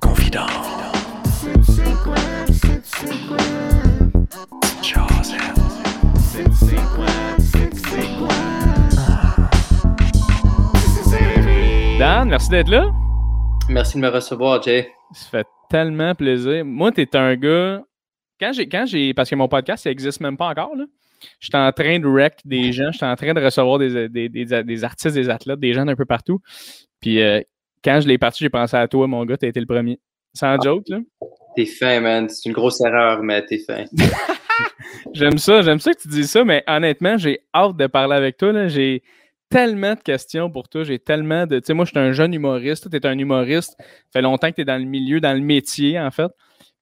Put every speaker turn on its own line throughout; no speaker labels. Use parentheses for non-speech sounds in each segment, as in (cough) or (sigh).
Confident.
Dan, merci d'être là.
Merci de me recevoir, Jay.
Ça fait tellement plaisir. Moi, tu es un gars. Quand j'ai, quand j'ai, parce que mon podcast, ça n'existe même pas encore, là. J'étais en train de rec des gens, j'étais en train de recevoir des, des, des, des artistes, des athlètes, des gens d'un peu partout. Puis euh, quand je l'ai parti, j'ai pensé à toi, mon gars, tu as été le premier. Sans
Ah.
joke, là?
T'es fin, man. C'est une grosse erreur, mais t'es fin. (laughs) (laughs)
J'aime ça, j'aime ça que tu dis ça, mais honnêtement, j'ai hâte de parler avec toi. là. J'ai tellement de questions pour toi. J'ai tellement de. Tu sais, moi, je suis un jeune humoriste. Tu es un humoriste. Ça fait longtemps que tu es dans le milieu, dans le métier, en fait.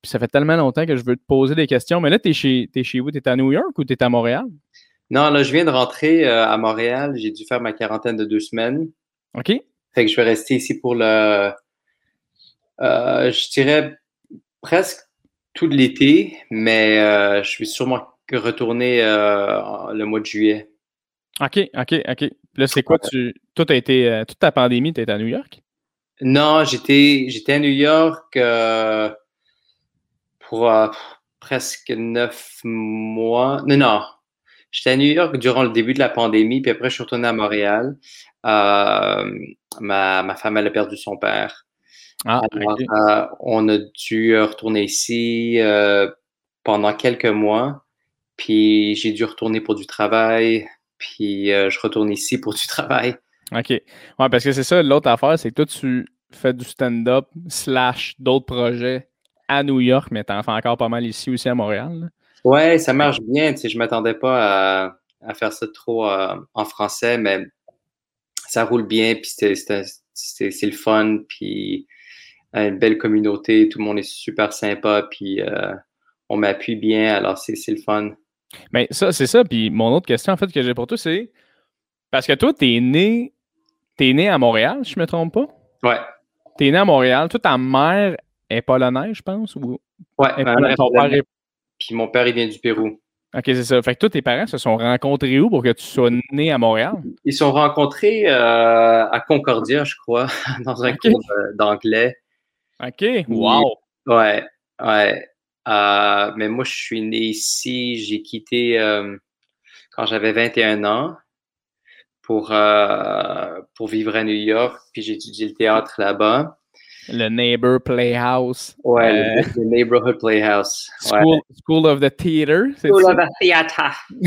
Puis ça fait tellement longtemps que je veux te poser des questions. Mais là, tu es chez, t'es chez où? Tu es à New York ou tu es à Montréal?
Non, là, je viens de rentrer euh, à Montréal. J'ai dû faire ma quarantaine de deux semaines.
OK?
Fait que je vais rester ici pour le. euh, je dirais presque tout l'été, mais euh, je vais sûrement retourner en- le mois de juillet.
OK, OK, OK. Là, c'est quoi? Tu, toi, t'as été. toute ta pandémie, tu à New York?
Non, j'étais j'étais à New York pour euh, presque neuf mois. Non, non. J'étais à New York durant le début de la pandémie, puis après, je suis retourné à Montréal. Euh, ma, ma femme, elle a perdu son père.
Ah,
Alors, euh, on a dû retourner ici pendant quelques mois, puis j'ai dû retourner pour du travail, puis je retourne ici pour du travail.
OK. Ouais, parce que c'est ça, l'autre affaire, c'est que toi, tu fais du stand-up slash d'autres projets à New York, mais t'en fais encore pas mal ici aussi à Montréal. là.
Ouais, ça marche bien. Tu sais, je m'attendais pas à, à faire ça trop euh, en français, mais ça roule bien, puis c'est- le fun, puis euh, une belle communauté, tout le monde est super sympa, puis euh, on m'appuie bien, alors c'est le fun.
Mais ça, c'est ça. Puis mon autre question, en fait, que j'ai pour toi, c'est parce que toi, t'es né, t'es né à Montréal, si je me trompe pas?
Ouais,
T'es né à Montréal. Toi, ta mère est polonaise, je pense, ou
ouais.
est
ma
polo-
mère est
ton père
polonaise,
est-
Puis mon père, il vient du Pérou.
Ok, c'est ça. Fait que toi, tes parents se sont rencontrés où pour que tu sois né à Montréal?
Ils se sont rencontrés euh, à Concordia, je crois, (laughs) dans un
Ok.
cours euh, d'anglais.
Ok, wow.
Ouais, ouais. Euh, mais moi, je suis né ici. J'ai quitté euh, quand j'avais 21 ans pour, pour vivre à New York. Puis j'ai étudié le théâtre là-bas.
Le Neighbor Playhouse.
Ouais,
Euh,
le, le Neighborhood Playhouse. Ouais.
School, School of the Theater.
School of the Theatre. (laughs)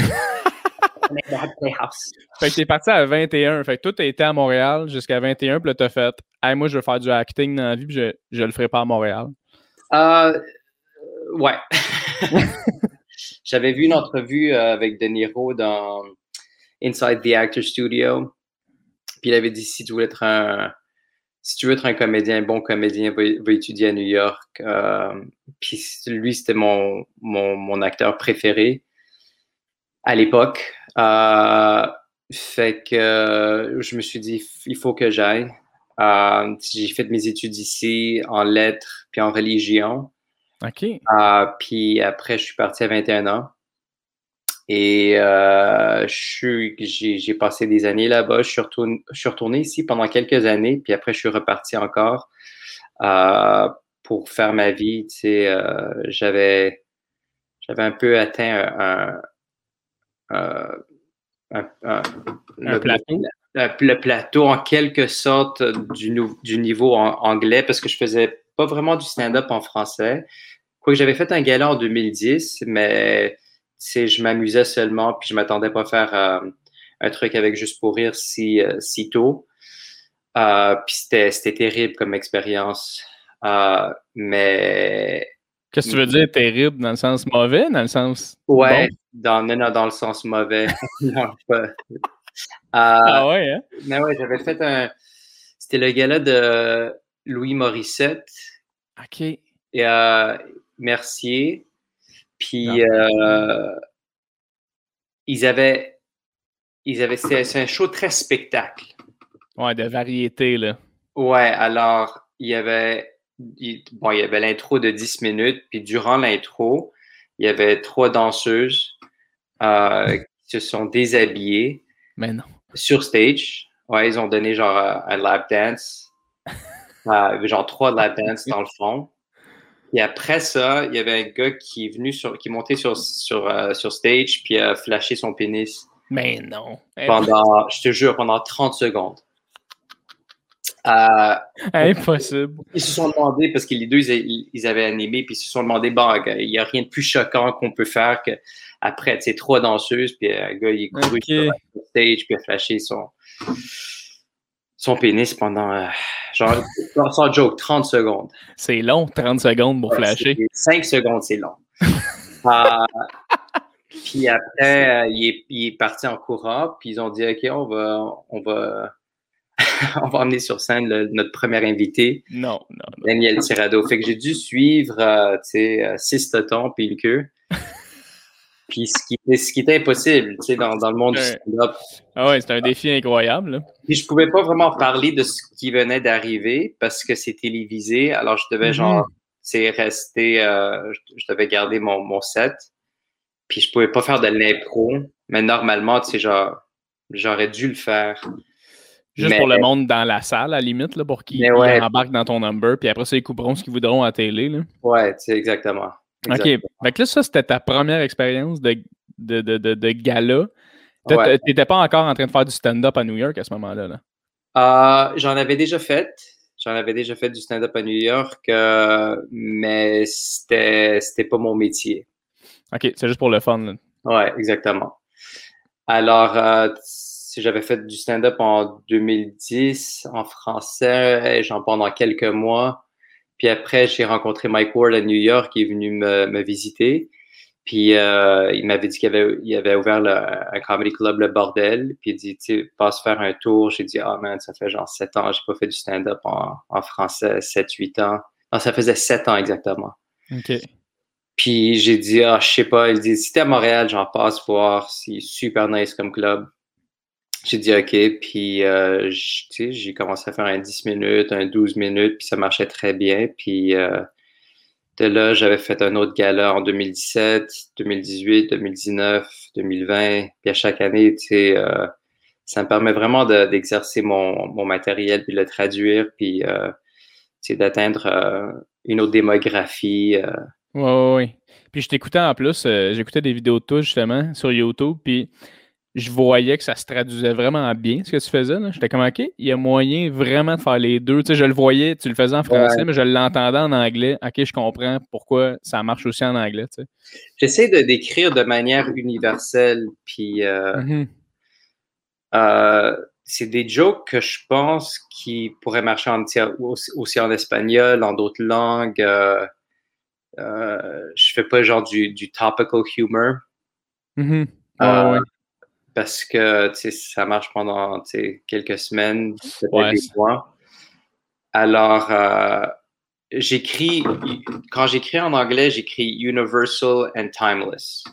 Neighborhood Playhouse.
Fait que t'es parti à 21. Fait que toi, t'as été à Montréal jusqu'à 21, puis là, t'as fait Hey, moi, je veux faire du acting dans la vie, puis je, je le ferai pas à Montréal.
Euh, ouais. (laughs) J'avais vu une entrevue euh, avec De Niro dans Inside the Actor Studio. Puis il avait dit si tu veux être un si tu veux être un comédien, un bon comédien, va, va étudier à New York. Euh, puis lui, c'était mon, mon, mon acteur préféré à l'époque. Euh, fait que euh, je me suis dit, il faut que j'aille. Euh, j'ai fait mes études ici en lettres puis en religion.
OK.
Puis après, je suis parti à 21 ans. Et euh, j'ai passé des années là-bas. Je, suis retourné- je suis retourné ici pendant quelques années. Puis après, je suis reparti encore euh, pour faire ma vie. Tu sais, euh, j'avais j'avais un peu atteint un, un, un- un-
Un
le-
plateau.
le, le plateau en quelque sorte du, niveau en- anglais parce que je faisais pas vraiment du stand-up en français. Quoique j'avais fait un gala en 2010, mais je m'amusais seulement puis je m'attendais pas à faire euh, un truc avec Juste pour rire si, euh, si tôt. Euh, puis c'était terrible comme expérience. Euh, mais
Qu'est-ce que tu veux dire terrible dans le sens mauvais, dans le sens.
ouais,
bon?
dans, non, non, dans le sens mauvais. (laughs) (laughs) non, pas.
Ah ouais, hein?
Mais ouais, j'avais fait un. C'était le gala de Louis Morissette
OK.
et euh, Mercier. Puis euh, ils avaient. Ils avaient. C'est un show très spectacle.
Ouais, de variété, là.
Ouais, alors il y avait. il- bon, il y avait l'intro de 10 minutes, puis durant l'intro, il y avait trois danseuses euh, qui se sont déshabillées
Mais non.
sur stage. Ouais, ils ont donné genre un lap dance. (laughs) euh, genre trois lap dance dans le fond. Et après ça, il y avait un gars qui est venu sur, qui est monté sur, sur, euh, sur stage puis a flashé son pénis.
Mais non.
Pendant, je te jure, pendant 30 secondes. Euh, (laughs)
Impossible.
Ils se sont demandé, parce que les deux, ils, avaient animé, puis ils se sont demandé, bon, il n'y a rien de plus choquant qu'on peut faire que après, tu sais, trois danseuses, puis un gars, il est couru sur le stage, puis a flashé son, son pénis pendant, euh, genre, sans joke, 30 secondes.
C'est long, 30 secondes pour flasher.
5 secondes, c'est long. (laughs) euh, puis après, euh, il, est, il, est, parti en courant, puis ils ont dit, OK, on va, on va, (laughs) on va emmener sur scène notre premier invité.
Non, non, non.
Daniel Tirado. Fait que j'ai dû suivre, euh, tu sais, euh, six totons puis le queue. Puis ce qui, ce qui était impossible, tu sais, dans, dans, le monde du stand-up.
Ah ouais, c'est un défi incroyable. Là.
Puis je pouvais pas vraiment parler de ce qui venait d'arriver parce que c'est télévisé. Alors je devais, genre,
Mhm.
tu sais, rester, euh, je, je devais garder mon, mon set. Puis je pouvais pas faire de l'impro. Mais normalement, tu sais, genre, j'aurais dû le faire.
Juste
Mais-
pour le monde dans la salle, à la limite, là, pour qu'ils
ouais.
embarquent dans ton number, puis après ça, ils couperont ce qu'ils voudront à la télé. Là.
Ouais, tu sais, exactement.
OK. Fait que là, ça, c'était ta première expérience de, de, de, de, de gala.
Ouais.
t'étais pas encore en train de faire du stand-up à New York à ce moment-là. Là?
Euh, j'en avais déjà fait. J'en avais déjà fait du stand-up à New York, euh, mais c'était c'était pas mon métier.
OK, c'est juste pour le fun. Là.
Ouais, exactement. Alors, euh, si j'avais fait du stand-up en 2010 en français, j'en pendant quelques mois. Puis après, j'ai rencontré Mike Ward à New York, qui est venu me, me visiter. Puis euh, il m'avait dit qu'il avait, il avait ouvert le, un comedy club, le bordel. Puis il dit, tu sais, passe faire un tour. J'ai dit, ah man, ça fait genre sept ans, j'ai pas fait du stand-up en, en français, sept, huit ans. Non, ça faisait sept ans exactement.
OK.
Puis j'ai dit, ah, je sais pas. Il dit, si t'es à Montréal, j'en passe voir. C'est super nice comme club. J'ai dit, OK. Puis, euh, j'ai commencé à faire un 10 minutes, un 12 minutes, puis ça marchait très bien. Puis, euh, de là, j'avais fait un autre gala en 2017, 2018, 2019, 2020. Puis à chaque année, euh, ça me permet vraiment de- d'exercer mon, mon matériel, puis de le traduire, puis, d'atteindre une autre démographie.
ouais, ouais. Puis je t'écoutais en plus, j'écoutais des vidéos de toi justement sur YouTube, puis je voyais que ça se traduisait vraiment bien ce que tu faisais. J'étais comme, OK, il y a moyen vraiment de faire les deux. Tu sais, je le voyais, tu le faisais en français, mais je l'entendais en anglais. OK, je comprends pourquoi ça marche aussi en anglais. Tu sais.
J'essaie de décrire de manière universelle, puis euh,
Mhm.
euh, c'est des jokes que je pense qui pourraient marcher en, aussi, en espagnol, en d'autres langues. Euh, euh, je fais pas genre du, du topical humor
ouais.
Parce que ça marche pendant quelques semaines, peut-être
Ouais,
des mois. Alors, euh, j'écris, quand j'écris en anglais, j'écris universal and timeless.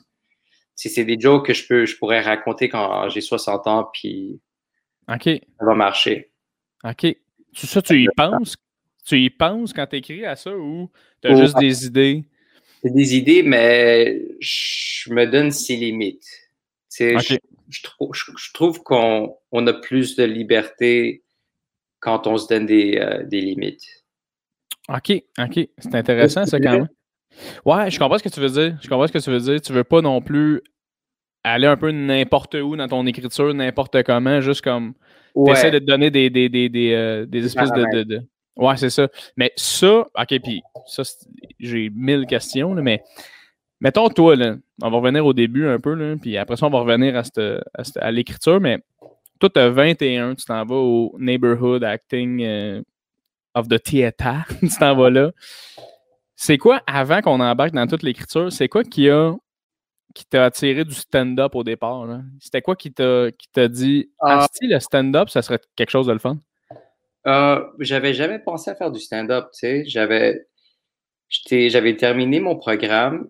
C'est des jokes que je, peux, je pourrais raconter quand j'ai 60 ans, puis ça va marcher.
OK. Tu, ça, tu y penses? Tu y penses quand tu écris à ça ou tu as
Oh.
juste des idées?
C'est des idées, mais je me donne ses limites. Je, je trou- je- je trouve qu'on on a plus de liberté quand on se donne des, euh, des limites.
OK, OK. C'est intéressant, ça, quand même. Ouais, je comprends ce que tu veux dire. Je comprends ce que tu veux dire. Tu veux pas non plus aller un peu n'importe où dans ton écriture, n'importe comment, juste comme. Tu essaies de te donner des, des, des, des, euh, des espèces de, de, de- Ouais, c'est ça. Mais ça, OK, puis ça, j'ai mille questions, là, mais mettons, toi, là, on va revenir au début un peu, là, puis après ça, on va revenir à, cette- à, cette- à l'écriture, mais toi, tu as 21, tu t'en vas au Neighborhood Acting euh, of the Theater, (laughs) tu t'en vas là. C'est quoi, avant qu'on embarque dans toute l'écriture, c'est quoi qui a qui t'a attiré du stand-up au départ? là? C'était quoi qui t'a qui t'a dit
Ah.
Asti, le stand-up, ça serait quelque chose de le fun?
Euh, j'avais jamais pensé à faire du stand-up, tu sais. J'avais, j'étais- j'avais terminé mon programme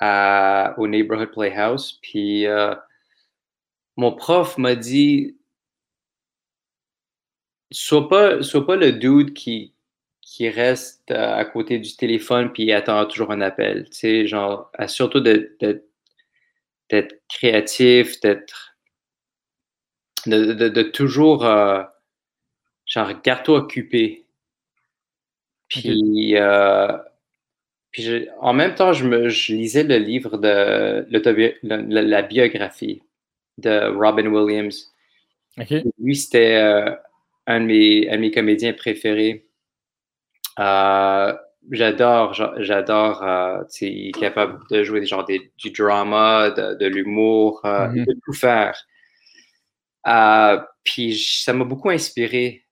à, au Neighborhood Playhouse, puis euh, mon prof m'a dit, sois pas, sois pas le dude qui, qui reste euh, à côté du téléphone puis attend toujours un appel, tu sais, genre, de- d'être créatif, d'être de, toujours, euh, genre, garde-toi occupé. Puis, euh, puis en même temps, je, me, je lisais le livre de la, biographie de Robin Williams. Lui, c'était euh, un, de mes, un de mes comédiens préférés. Euh, j'adore, j'adore, euh, il est capable de jouer genre des, du drama, de, l'humour, euh, mm-hmm. de tout faire. Euh, puis ça m'a beaucoup inspiré.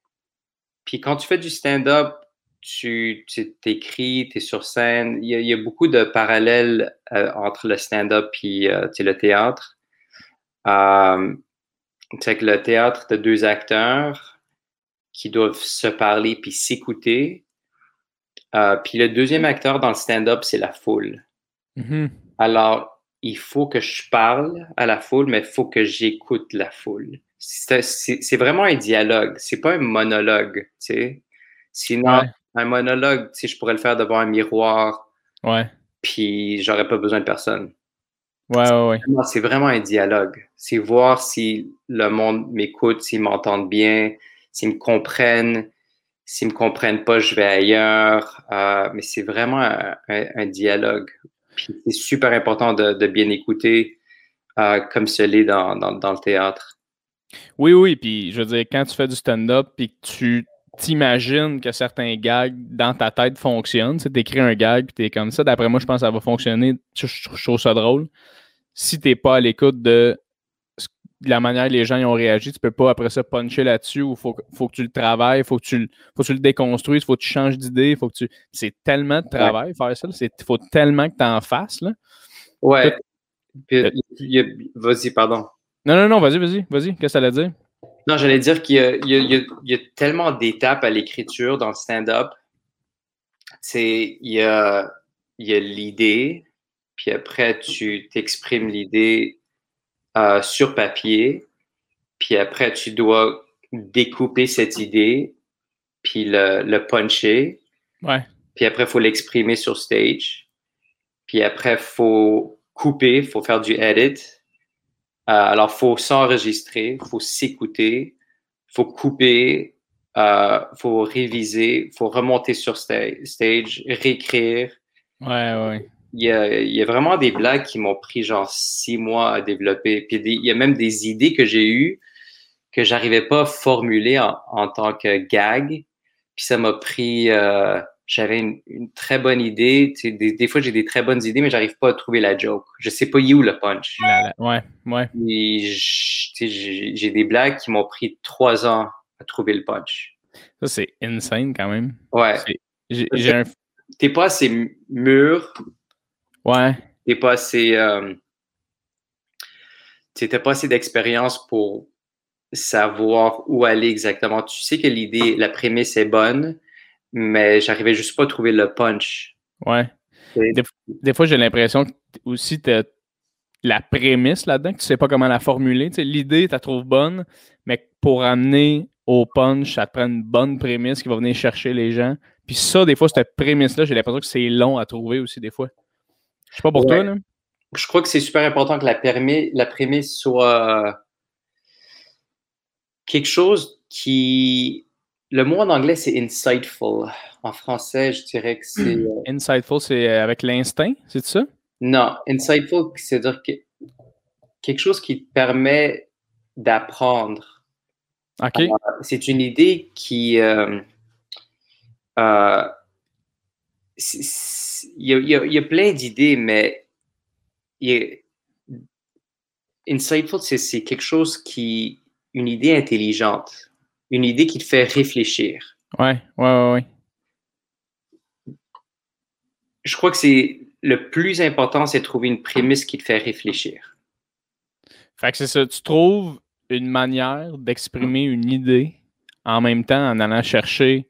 Puis quand tu fais du stand-up, tu t'écris, tu es sur scène. Il y, a, beaucoup de parallèles entre le stand-up et le théâtre. c'est que le théâtre, tu deux acteurs qui doivent se parler puis s'écouter. Euh, puis le deuxième acteur dans le stand-up, c'est la foule. Mm-hmm. Alors, il faut que je parle à la foule, mais il faut que j'écoute la foule. C'est vraiment un dialogue, c'est pas un monologue, tu sais. Sinon, un monologue, sais, je pourrais le faire devant un miroir.
Ouais.
Puis j'aurais pas besoin de personne.
Ouais, ouais, ouais.
C'est vraiment un dialogue. C'est voir si le monde m'écoute, s'ils m'entendent bien, s'ils me comprennent, S'ils ne me comprennent pas, je vais ailleurs. Euh, mais c'est vraiment un, dialogue. c'est super important de, bien écouter, euh, comme ce l'est dans, le théâtre.
Oui, oui. Puis je veux dire, quand tu fais du stand-up et que tu t'imagines que certains gags dans ta tête fonctionnent, tu écris un gag puis tu es comme ça, d'après moi, je pense que ça va fonctionner. Je, je trouve ça drôle. Si tu n'es pas à l'écoute de la manière dont les gens y ont réagi, tu peux pas après ça puncher là-dessus ou faut, faut que tu le travailles, il faut que tu le, faut que tu le déconstruises, faut que tu changes d'idée, faut que tu. C'est tellement de travail faire ça. Il faut tellement que tu en fasses. Là.
Ouais. Vas-y, pardon.
Non, non, non, vas-y, vas-y, vas-y. Qu'est-ce que ça allait dire?
Non, j'allais dire qu'il y, a tellement d'étapes à l'écriture dans le stand-up. Il y a, l'idée, puis après, tu t'exprimes l'idée euh, sur papier, puis après, tu dois découper cette idée, puis le, puncher.
Ouais.
Puis après, il faut l'exprimer sur stage. Puis après, il faut couper, il faut faire du edit. Euh, alors, il faut s'enregistrer, il faut s'écouter, il faut couper, il euh, faut réviser, il faut remonter sur stage, réécrire.
Ouais, ouais
il y, a, vraiment des blagues qui m'ont pris genre six mois à développer. Puis il y a même des idées que j'ai eues que j'arrivais pas à formuler en, tant que gag. Puis ça m'a pris. Euh, j'avais une, très bonne idée. des, des, fois, j'ai des très bonnes idées, mais j'arrive pas à trouver la joke. Je sais pas où le punch?
ouais, ouais.
J'ai des blagues qui m'ont pris trois ans à trouver le punch.
Ça, c'est insane quand même.
Ouais. T'es pas assez mûr
Ouais.
T'es pas assez. Euh, pas assez d'expérience pour savoir où aller exactement. Tu sais que l'idée, la prémisse est bonne, mais j'arrivais juste pas à trouver le punch.
Ouais. Des, fois, j'ai l'impression que aussi tu la prémisse là-dedans, que tu sais pas comment la formuler. l'idée, tu la trouves bonne, mais pour amener au punch, ça te prend une bonne prémisse qui va venir chercher les gens. Puis ça, des fois, cette prémisse-là, j'ai l'impression que c'est long à trouver aussi, des fois. Je sais pas pour toi, là.
Je crois que c'est super important que la, la prémisse soit quelque chose qui. Le mot en anglais, c'est insightful. En français, je dirais que c'est. Euh,
insightful, c'est euh, avec l'instinct, c'est ça?
Non, insightful, c'est-à-dire que quelque chose qui te permet d'apprendre.
OK.
c'est une idée qui. il y, a, plein d'idées, mais insightful, c'est quelque chose qui, une idée intelligente, une idée qui te fait réfléchir.
Ouais, ouais, ouais, ouais.
Je crois que c'est le plus important, c'est de trouver une prémisse qui te fait réfléchir.
Fait que c'est ça, tu trouves une manière d'exprimer une idée en même temps en allant chercher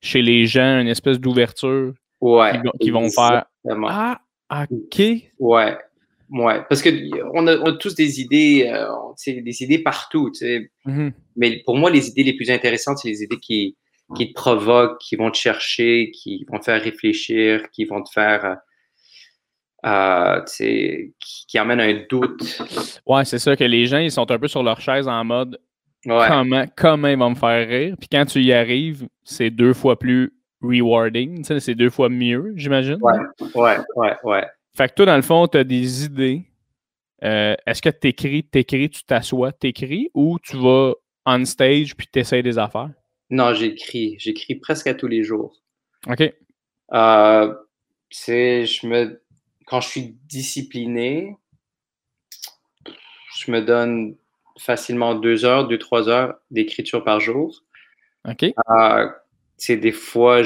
chez les gens une espèce d'ouverture
Ouais.
Qui, vont faire Ah, OK.
Ouais. Ouais. Parce qu'on on a, tous des idées, euh, des idées partout. Mm-hmm. Mais pour moi, les idées les plus intéressantes, c'est les idées qui, qui te provoquent, qui vont te chercher, qui vont te faire réfléchir, qui vont te faire. Euh, qui, qui amènent un doute.
Ouais, c'est ça, que les gens, ils sont un peu sur leur chaise en mode comment, comment il va me faire rire? Puis quand tu y arrives, c'est deux fois plus rewarding. C'est deux fois mieux, j'imagine.
Ouais, ouais, ouais, ouais.
Fait que toi, dans le fond, tu as des idées. Euh, est-ce que tu écris, t'écris, tu t'assois, t'écris ou tu vas on stage puis tu essaies des affaires?
Non, j'écris. J'écris presque à tous les jours.
OK.
Euh, je me, quand je suis discipliné, je me donne facilement deux heures, deux, trois heures d'écriture par jour.
OK.
Euh, des fois,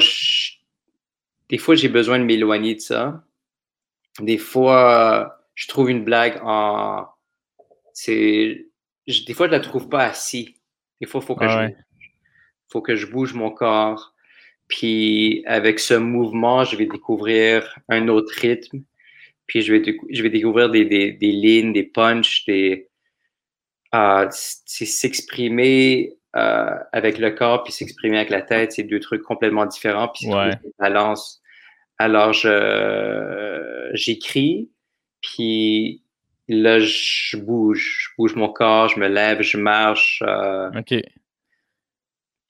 des fois, j'ai besoin de m'éloigner de ça. Des fois, je trouve une blague en. C'est, des fois, je la trouve pas assis. Des fois, il faut que ah je faut que je bouge mon corps. Puis avec ce mouvement, je vais découvrir un autre rythme. Puis je vais, je vais découvrir des, des, des lignes, des punches, des. Euh, c'est s'exprimer euh, avec le corps puis s'exprimer avec la tête, c'est deux trucs complètement différents. Puis
ouais.
balance. Alors, je, j'écris, puis là, je bouge. Je bouge mon corps, je me lève, je marche. Euh,
OK.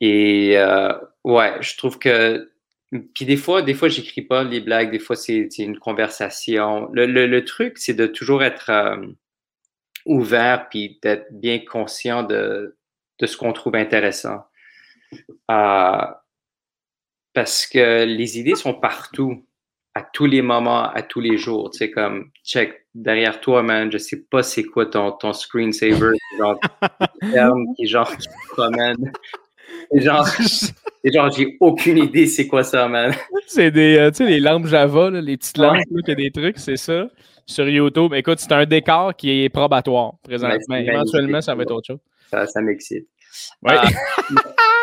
Et euh, ouais, je trouve que. Puis des fois, des fois, j'écris pas les blagues, des fois, c'est une conversation. Le, le, truc, c'est de toujours être euh, ouvert puis d'être bien conscient de, de ce qu'on trouve intéressant. Parce que les idées sont partout, à tous les moments, à tous les jours. Tu sais, comme, check, derrière toi, man, je sais pas c'est quoi ton, ton screensaver, (laughs) genre, qui, genre, qui promène. Et genre, (laughs) genre j'ai aucune idée c'est quoi ça, man.
C'est des, euh, tu sais, les lampes Java, les petites lampes, ouais. des trucs, c'est ça. Sur YouTube, écoute, c'est un décor qui est probatoire présentement. Mais éventuellement, ça va être autre chose.
Ça, ça m'excite.
Ouais. (laughs)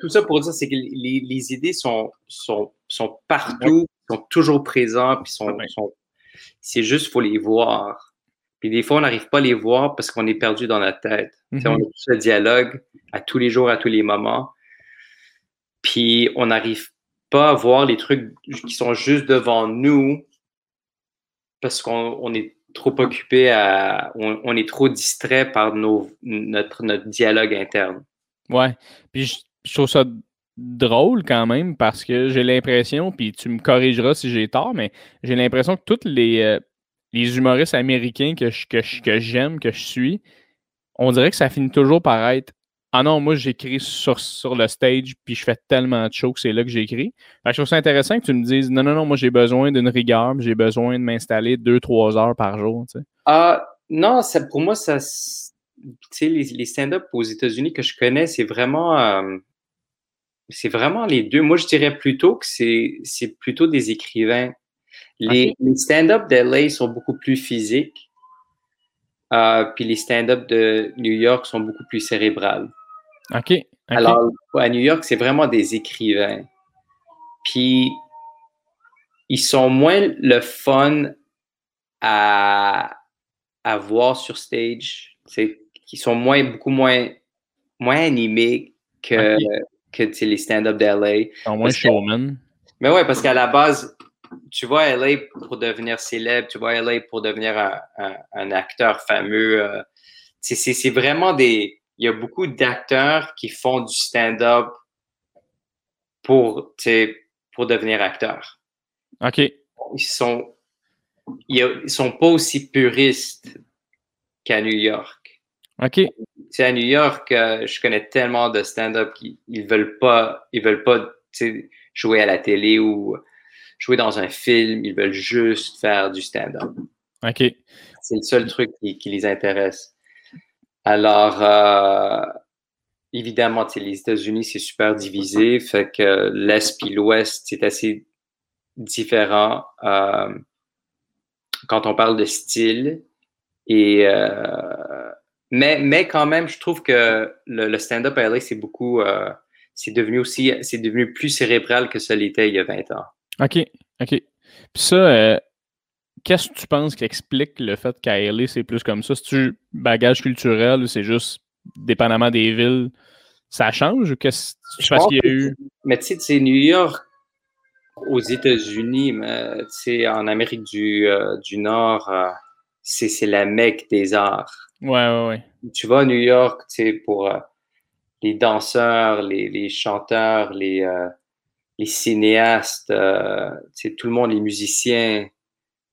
Tout ça pour dire, c'est que les, les, idées sont, sont, sont partout, sont toujours présentes, puis sont, sont c'est juste qu'il faut les voir. Puis des fois, on n'arrive pas à les voir parce qu'on est perdu dans notre tête. On a tout ce dialogue à tous les jours, à tous les moments. Puis on n'arrive pas à voir les trucs qui sont juste devant nous parce qu'on est trop occupé à. On, est trop distrait par nos, notre, notre dialogue interne.
Ouais. Puis je, trouve ça drôle quand même parce que j'ai l'impression, puis tu me corrigeras si j'ai tort, mais j'ai l'impression que tous les, euh, les humoristes américains que, que, que j'aime, que je suis, on dirait que ça finit toujours par être Ah non, moi j'écris sur, sur le stage, puis je fais tellement de shows que c'est là que j'écris. Je trouve ça intéressant que tu me dises Non, non, non, moi j'ai besoin d'une rigueur, j'ai besoin de m'installer deux, trois heures par jour. Tu sais.
Ah, non, ça, pour moi, ça. Les, les stand-up aux États-Unis que je connais, c'est vraiment. Euh, c'est vraiment les deux. Moi, je dirais plutôt que c'est plutôt des écrivains. Les, les stand-up d'LA sont beaucoup plus physiques. Euh, puis les stand-up de New York sont beaucoup plus cérébrales.
OK.
Alors, à New York, c'est vraiment des écrivains. Puis, ils sont moins le fun à, à voir sur stage. C'est qu'ils sont moins, beaucoup moins, moins animés que, que les stand-up d'LA.
Sont moins showman.
Mais ouais, parce qu'à la base, tu vois LA pour devenir célèbre, tu vois LA pour devenir un, acteur fameux. Euh, c'est vraiment des. Il y a beaucoup d'acteurs qui font du stand-up pour, pour devenir acteur.
OK.
Ils sont, ils sont pas aussi puristes qu'à New York.
OK.
C'est à New York, euh, je connais tellement de stand-up qui ils veulent pas, ils veulent pas jouer à la télé ou jouer dans un film, ils veulent juste faire du stand-up.
OK.
C'est le seul truc qui, les intéresse. Alors, euh, évidemment, les États-Unis, c'est super divisé, fait que l'Est et l'Ouest, c'est assez différent euh, quand on parle de style. Et, euh, mais, mais quand même, je trouve que le, stand-up à LA, c'est beaucoup, c'est devenu aussi, c'est devenu plus cérébral que ça l'était il y a 20 ans.
OK. OK. Puis ça, euh, qu'est-ce que tu penses qui explique le fait qu'à LA, c'est plus comme ça? C'est-tu bagage culturel ou c'est juste dépendamment des villes, ça change ou qu'est-ce qu'il y a eu.
Mais tu sais, c'est New York aux États-Unis, mais tu sais, en Amérique du, euh, du Nord, euh, c'est la mecque des arts.
Ouais, ouais, ouais.
Tu vas à New York, tu sais, pour euh, les danseurs, les, les chanteurs, les, euh, les cinéastes, euh, tu sais, tout le monde, les musiciens.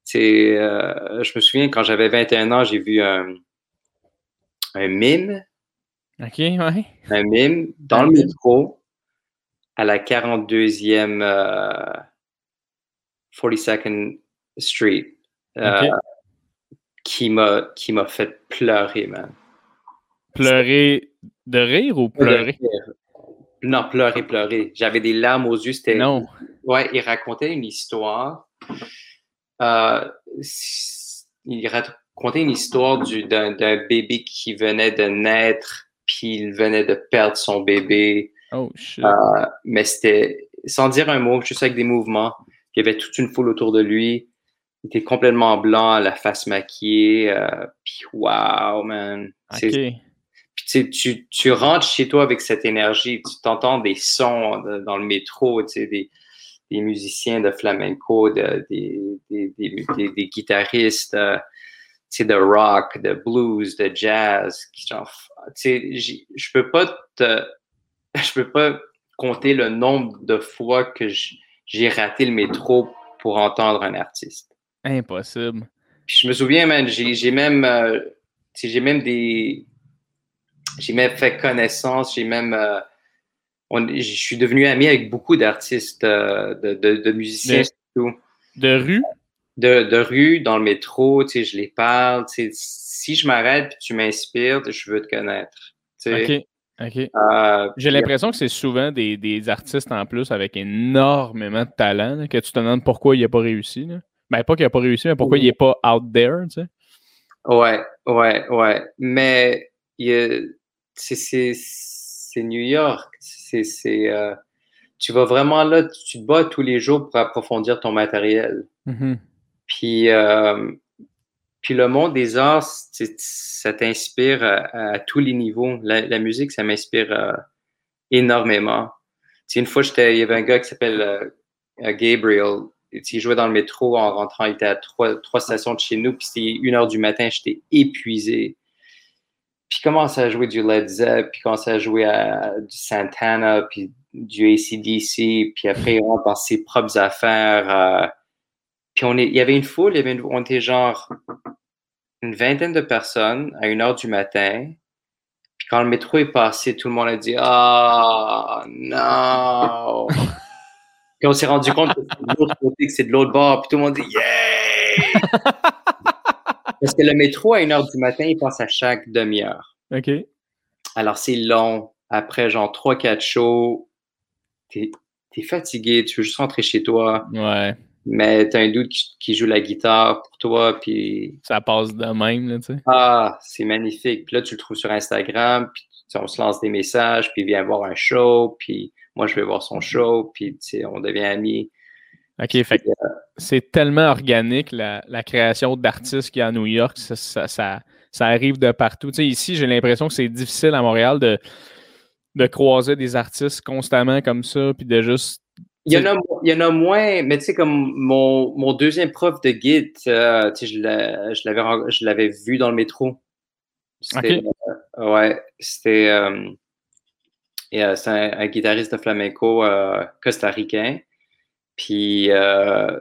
Tu sais, euh, je me souviens, quand j'avais 21 ans, j'ai vu un, un mime,
OK, ouais.
un mime dans
Un
le
mime.
métro à la 42e euh, 42nd Street. Qui m'a qui m'a fait pleurer, man.
Pleurer de rire ou pleurer?
Non, pleurer, pleurer. J'avais des larmes aux yeux. C'était
Non.
Ouais, il racontait une histoire. Euh, il racontait une histoire du- d'un d'un bébé qui venait de naître, puis il venait de perdre son bébé.
Oh, shit.
Euh, mais c'était sans dire un mot, juste avec des mouvements. Il y avait toute une foule autour de lui. Il était complètement blanc, la face maquillée. euh, puis wow, man. Puis tu, tu, rentres chez toi avec cette énergie, tu t'entends des sons de- dans le métro, tu sais, des, des musiciens de flamenco, de- des, des, des, guitaristes, euh, de rock, de blues, de jazz. qui je peux pas te, (laughs) je peux pas compter le nombre de fois que j'ai raté le métro pour entendre un artiste.
Impossible.
Puis je me souviens, man, j'ai même, euh, j'ai même des, j'ai même fait connaissance, j'ai même, euh, on- je suis devenu ami avec beaucoup d'artistes, euh, de, de, de musiciens, surtout.
De rue?
de, de rue, dans le métro, tu sais, je les parle, tu sais, si je m'arrête puis tu m'inspires, je veux te connaître. tu sais.
OK. OK.
Euh,
J'ai l'impression que c'est souvent des, des artistes en plus avec énormément de talent là, que tu te demandes pourquoi il n'a pas réussi. Là. Ben, pas qu'il n'a pas réussi, mais pourquoi il n'est pas out there, tu sais?
Ouais, ouais, ouais. Mais c'est- New York. C'est euh, tu vas vraiment là, tu te bats tous les jours pour approfondir ton matériel.
Mhm.
Puis, euh, puis le monde des arts, ça t'inspire à, à tous les niveaux. La, la musique, ça m'inspire euh, énormément. Tu sais, une fois, il y avait un gars qui s'appelle euh, Gabriel. Et, tu sais, Il jouait dans le métro en rentrant. Il était à trois, trois stations de chez nous. Puis c'était une heure du matin. J'étais épuisé. Puis commence à jouer du Led Zepp. Puis commence à jouer à, du Santana. Puis du ACDC. Puis après, il rentre dans ses propres affaires. euh, puis on est, il y avait une foule, il y avait on était genre une vingtaine de personnes à une heure du matin. Puis quand le métro est passé, tout le monde a dit Ah non! Puis on s'est rendu compte que c'est de l'autre côté, que c'est de l'autre bord. Puis tout le monde dit Yeah! Parce que le métro à une heure du matin, il passe à chaque demi-heure.
OK.
Alors c'est long. Après, genre 3-4 shows, t'es es fatigué, tu veux juste rentrer chez toi.
Ouais.
Mais t'as un dude qui, qui joue la guitare pour toi, puis
Ça passe de même, là, tu sais.
ah, c'est magnifique. Puis là, tu le trouves sur Instagram, puis on se lance des messages, puis il vient voir un show, puis moi, je vais voir son show, puis on devient amis.
OK, fait que c'est tellement organique, la, la création d'artistes qu'il y a à New York. Ça, ça, ça, ça arrive de partout. Ici, j'ai l'impression que c'est difficile à Montréal de, de croiser des artistes constamment comme ça, puis de juste.
Il y, en a, il y en a moins, mais tu sais, comme mon, mon deuxième prof de guide, euh, tu sais, je l'a- je l'avais ren- je l'avais vu dans le métro. C'était, euh, ouais, c'était euh, et, euh, c'est un, un guitariste de flamenco euh, costaricain. Puis euh,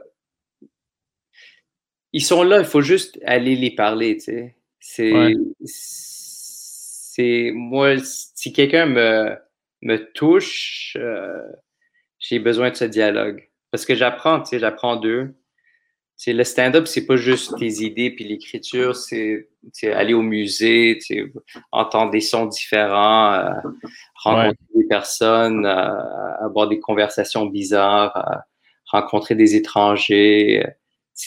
ils sont là, il faut juste aller les parler, tu sais. C'est,
Ouais.
c'est moi, si quelqu'un me, me touche, euh, j'ai besoin de ce dialogue. Parce que j'apprends, tu sais, j'apprends d'eux. Le stand-up, c'est pas juste tes idées puis l'écriture, c'est aller au musée, entendre des sons différents, euh, rencontrer des personnes, euh, avoir des conversations bizarres, euh, rencontrer des étrangers.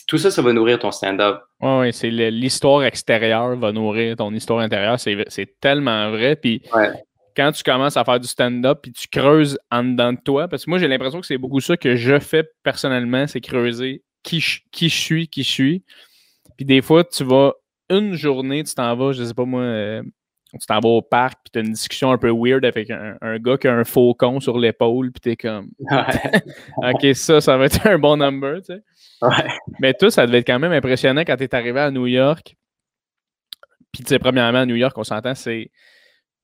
Tout ça, ça va nourrir ton stand-up.
Ouais, ouais, c'est l'histoire extérieure va nourrir ton histoire intérieure. C'est c'est tellement vrai. Puis
Ouais.
quand tu commences à faire du stand-up, puis tu creuses en dedans de toi, parce que moi, j'ai l'impression que c'est beaucoup ça que je fais personnellement, c'est creuser qui je, qui je suis, qui je suis. Puis des fois, tu vas une journée, tu t'en vas, je sais pas moi, euh, tu t'en vas au parc, puis tu as une discussion un peu weird avec un, un gars qui a un faucon sur l'épaule, puis tu es comme,
Ouais. (laughs)
OK, ça, ça va être (laughs) un bon number, tu sais.
Ouais.
Mais toi, ça devait être quand même impressionnant quand tu es arrivé à New York. Puis, tu sais, premièrement, à New York, on s'entend, c'est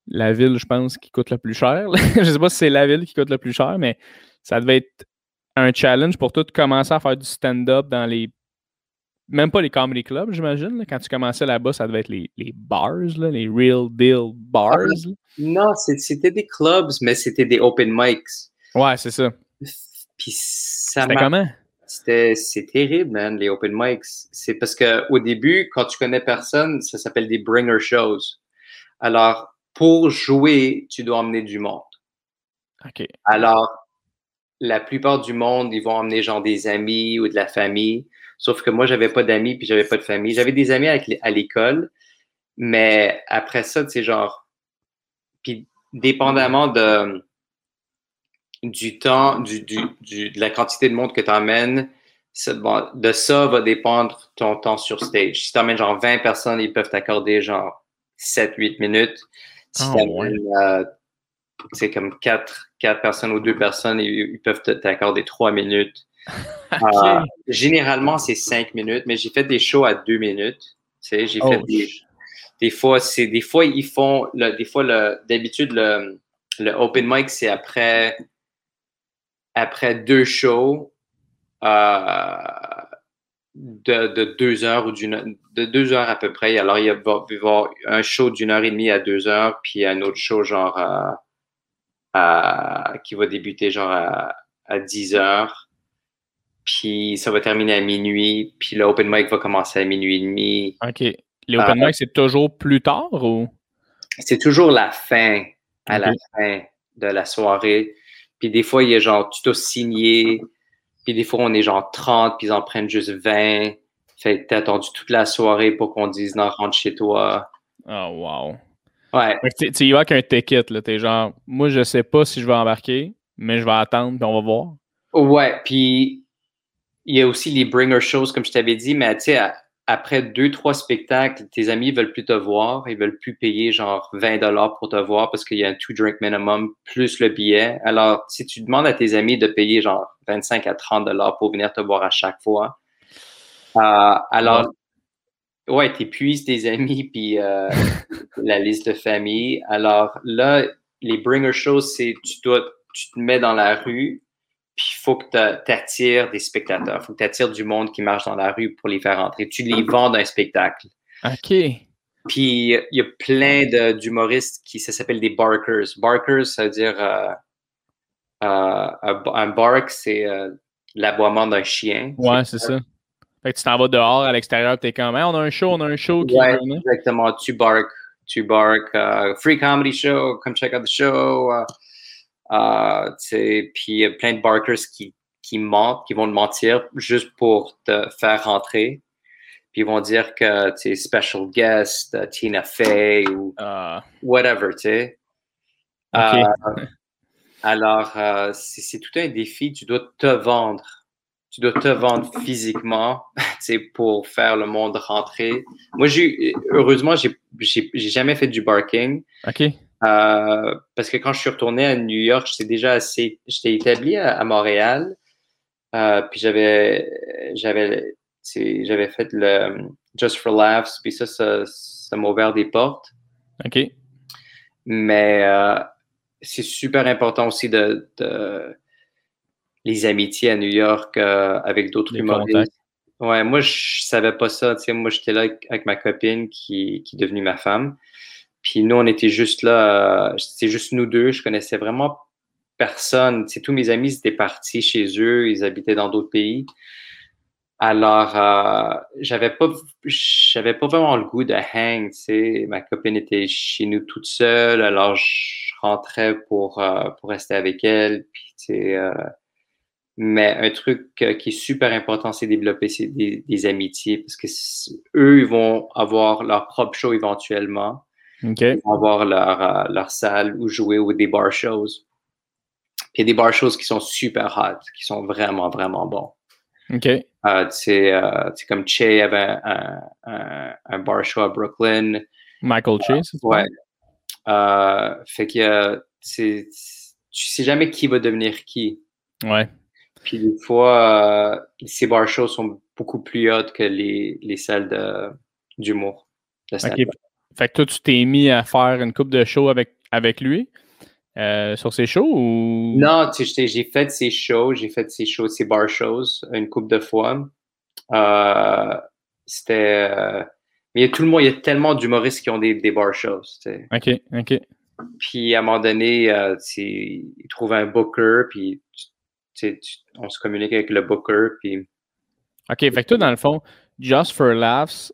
la ville, je pense, qui coûte le plus cher. (laughs) je sais pas si c'est la ville qui coûte le plus cher, mais ça devait être un challenge pour toi de commencer à faire du stand-up dans les. Même pas les comedy clubs, j'imagine. Quand tu commençais là-bas, ça devait être les, bars, les real deal bars.
Ah, non, c'était des clubs, mais c'était des open mics.
Ouais, c'est ça.
Puis ça
C'était comment?
C'est terrible, man, les open mics. C'est parce qu'au début, quand tu connais personne, ça s'appelle des bringer shows. Alors, pour jouer, tu dois emmener du monde.
OK.
Alors, la plupart du monde, ils vont emmener genre des amis ou de la famille. Sauf que moi, j'avais pas d'amis puis j'avais pas de famille. J'avais des amis à l'école, mais après ça, c'est genre. Puis, dépendamment de, du temps, du, du, de la quantité de monde que tu emmènes, de ça va dépendre ton temps sur stage. Si tu emmènes genre 20 personnes, ils peuvent t'accorder genre 7-8 minutes. Si tu emmènes, c'est comme 4, 4 personnes ou 2 personnes, ils, peuvent t'accorder 3 minutes. (laughs) Euh, généralement, c'est 5 minutes, mais j'ai fait des shows à 2 minutes. j'ai fait oh, des, des fois, c'est des fois ils font le, des fois le, d'habitude le, le open mic c'est après après deux shows euh, de, deux heures ou d'une de deux heures à peu près. Alors, il y a, un show d'une heure et demie à deux heures, puis un autre show genre qui va débuter genre à, à 10 heures. Puis ça va terminer à minuit. Puis l'open mic va commencer à minuit et demi.
OK. Les open euh, mic, c'est toujours plus tard ou?
C'est toujours la fin, à la fin de la soirée. Puis des fois, il y a genre, tu t'as signé. Puis des fois, on est genre 30, puis ils en prennent juste 20. Fait que t'as attendu toute la soirée pour qu'on dise non, rentre chez toi.
Oh, wow.
Ouais.
tu, tu y vas avec un ticket, là. T'es genre, moi, je sais pas si je vais embarquer, mais je vais attendre, puis on va voir.
Ouais, puis il y a aussi les bringer shows, comme je t'avais dit, mais tu sais, après deux, trois spectacles, tes amis veulent plus te voir, ils veulent plus payer genre 20 dollars pour te voir parce qu'il y a un two drink minimum plus le billet. Alors, si tu demandes à tes amis de payer genre 25 à 30 dollars pour venir te voir à chaque fois, euh, alors, ouais, t'épuises tes amis (laughs) puis euh, la liste de famille. Alors là, les bringer shows, c'est tu dois, tu te mets dans la rue, puis il faut que tu attires des spectateurs. Il faut que tu attires du monde qui marche dans la rue pour les faire entrer. Tu les vends d'un spectacle.
OK.
Puis il y a plein d'humoristes qui, ça s'appelle des barkers. Barkers, ça veut dire euh, euh, un bark, c'est euh, l'aboiement d'un chien.
Ouais, c'est ça. Fait que tu t'en vas dehors à l'extérieur, tu es comme, on a un show, on a un show qui
ouais, exactement. Tu bark, tu bark. free comedy show, come check out the show. Euh, puis il y a plein de barkers qui, qui mentent, qui vont te mentir juste pour te faire rentrer. Puis ils vont dire que tu es special guest, uh, Tina Fey ou uh. whatever, tu sais. Euh, alors, euh, c'est tout un défi. Tu dois te vendre. Tu dois te vendre physiquement (laughs) pour faire le monde rentrer. Moi, heureusement, j'ai jamais fait du barking.
OK.
Euh, parce que quand je suis retourné à New York, j'étais déjà assez. J'étais établi à, Montréal. Euh, puis j'avais j'avais j'avais fait le Just for Laughs, puis ça, ça, m'a ouvert des portes.
OK.
Mais euh, c'est super important aussi de, les amitiés à New York avec d'autres humoristes. Ouais, moi, je savais pas ça. Moi, j'étais là avec, ma copine qui, qui est devenue ma femme. Puis nous, on était juste là, euh, c'était juste nous deux. Je connaissais vraiment personne. tous mes amis étaient partis chez eux, ils habitaient dans d'autres pays. Alors, euh, j'avais pas, j'avais pas vraiment le goût de hang. Ma copine était chez nous toute seule, alors je rentrais pour euh, pour rester avec elle. Puis, euh, mais un truc qui est super important, c'est développer des, des, amitiés parce que eux, ils vont avoir leur propre show éventuellement.
Ils
vont avoir leur, euh, leur salle où jouer ou des bar shows. il y a des bar shows qui sont super hot, qui sont vraiment, vraiment bons.
OK.
Euh, c'est euh, comme Che avait un, un, un, bar show à Brooklyn.
Michael Che, c'est
ça? Ouais. Euh, fait que tu sais jamais qui va devenir qui.
Ouais.
Puis des fois, euh, ces bar shows sont beaucoup plus hautes que les, les salles d'humour.
OK. fait que toi, tu t'es mis à faire une coupe de shows avec, avec lui euh, sur ses shows ou?
Non, tu sais, j'ai fait ses shows, j'ai fait ses shows, ses bar shows une coupe de fois. Euh, c'était. Mais il y a tout le monde, il y a tellement d'humoristes qui ont des, des bar shows.
OK, OK.
Puis à un moment donné, euh, ils trouvent un booker, puis on se communique avec le booker, puis.
OK, fait que toi, dans le fond, Just for Laughs,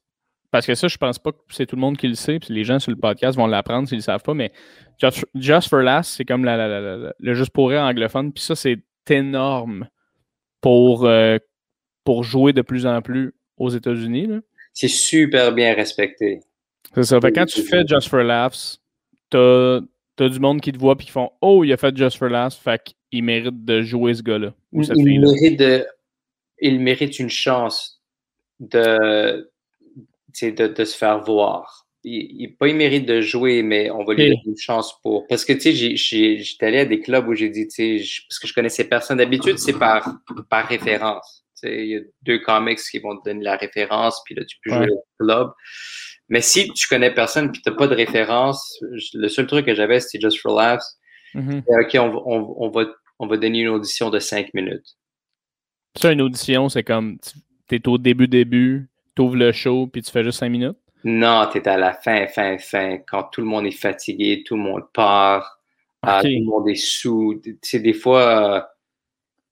parce que ça, je pense pas que c'est tout le monde qui le sait, puis les gens sur le podcast vont l'apprendre s'ils ne le savent pas, mais Just, for Laughs, c'est comme le juste pour rire anglophone, puis ça, c'est énorme pour, euh, pour jouer de plus en plus aux États-Unis.
C'est super bien respecté.
C'est ça. Fait quand tu fais Just for Laughs, t'as as du monde qui te voit puis qui font Oh, il a fait Just for Laughs, fait qu'il mérite de jouer ce gars-là.
il, mérite de, il mérite une chance de, de, de se faire voir. Il, il, pas il mérite de jouer, mais on va lui donner une chance pour. Parce que, tu sais, j'étais allé à des clubs où j'ai dit, tu sais, parce que je connaissais personne. D'habitude, c'est par, par référence. Il y a deux comics qui vont te donner la référence, puis là, tu peux jouer au club. Mais si tu connais personne puis tu n'as pas de référence, le seul truc que j'avais, c'était Just for Laughs. Mm-hmm. OK, on, on, va, on va donner une audition de cinq minutes.
Ça, une audition, c'est comme tu es au début, début, tu ouvres le show puis tu fais juste cinq minutes?
Non, tu es à la fin, fin, fin, quand tout le monde est fatigué, tout le monde part, euh, tout le monde est sous. Tu sais, des fois, euh,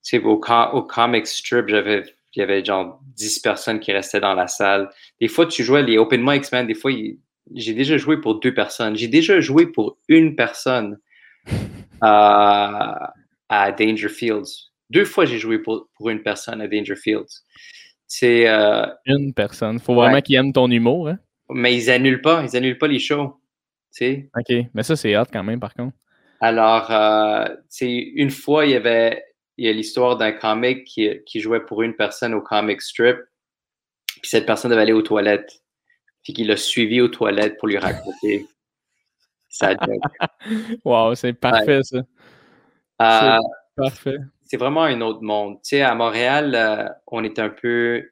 tu sais, au, au comic strip, j'avais il y avait genre 10 personnes qui restaient dans la salle. Des fois, tu jouais les open mics, man. Des fois, j'ai déjà joué pour deux personnes. J'ai déjà joué pour une personne (laughs) à, à Dangerfields. Deux fois, j'ai joué pour, pour une personne à Dangerfields. C'est. Euh,
une personne. Faut vraiment qu'ils aiment ton humour, hein?
Mais ils annulent pas. Ils annulent pas les shows.
OK. Mais ça, c'est hot quand même, par contre.
Alors, euh, une fois, il y avait il y a l'histoire d'un comic qui, qui, jouait pour une personne au comic strip. Puis cette personne devait aller aux toilettes. Puis qu'il l'a suivi aux toilettes pour lui raconter (laughs)
wow, c'est parfait ça.
Euh, c'est parfait. C'est vraiment un autre monde. Tu sais, à Montréal, euh, on est un peu.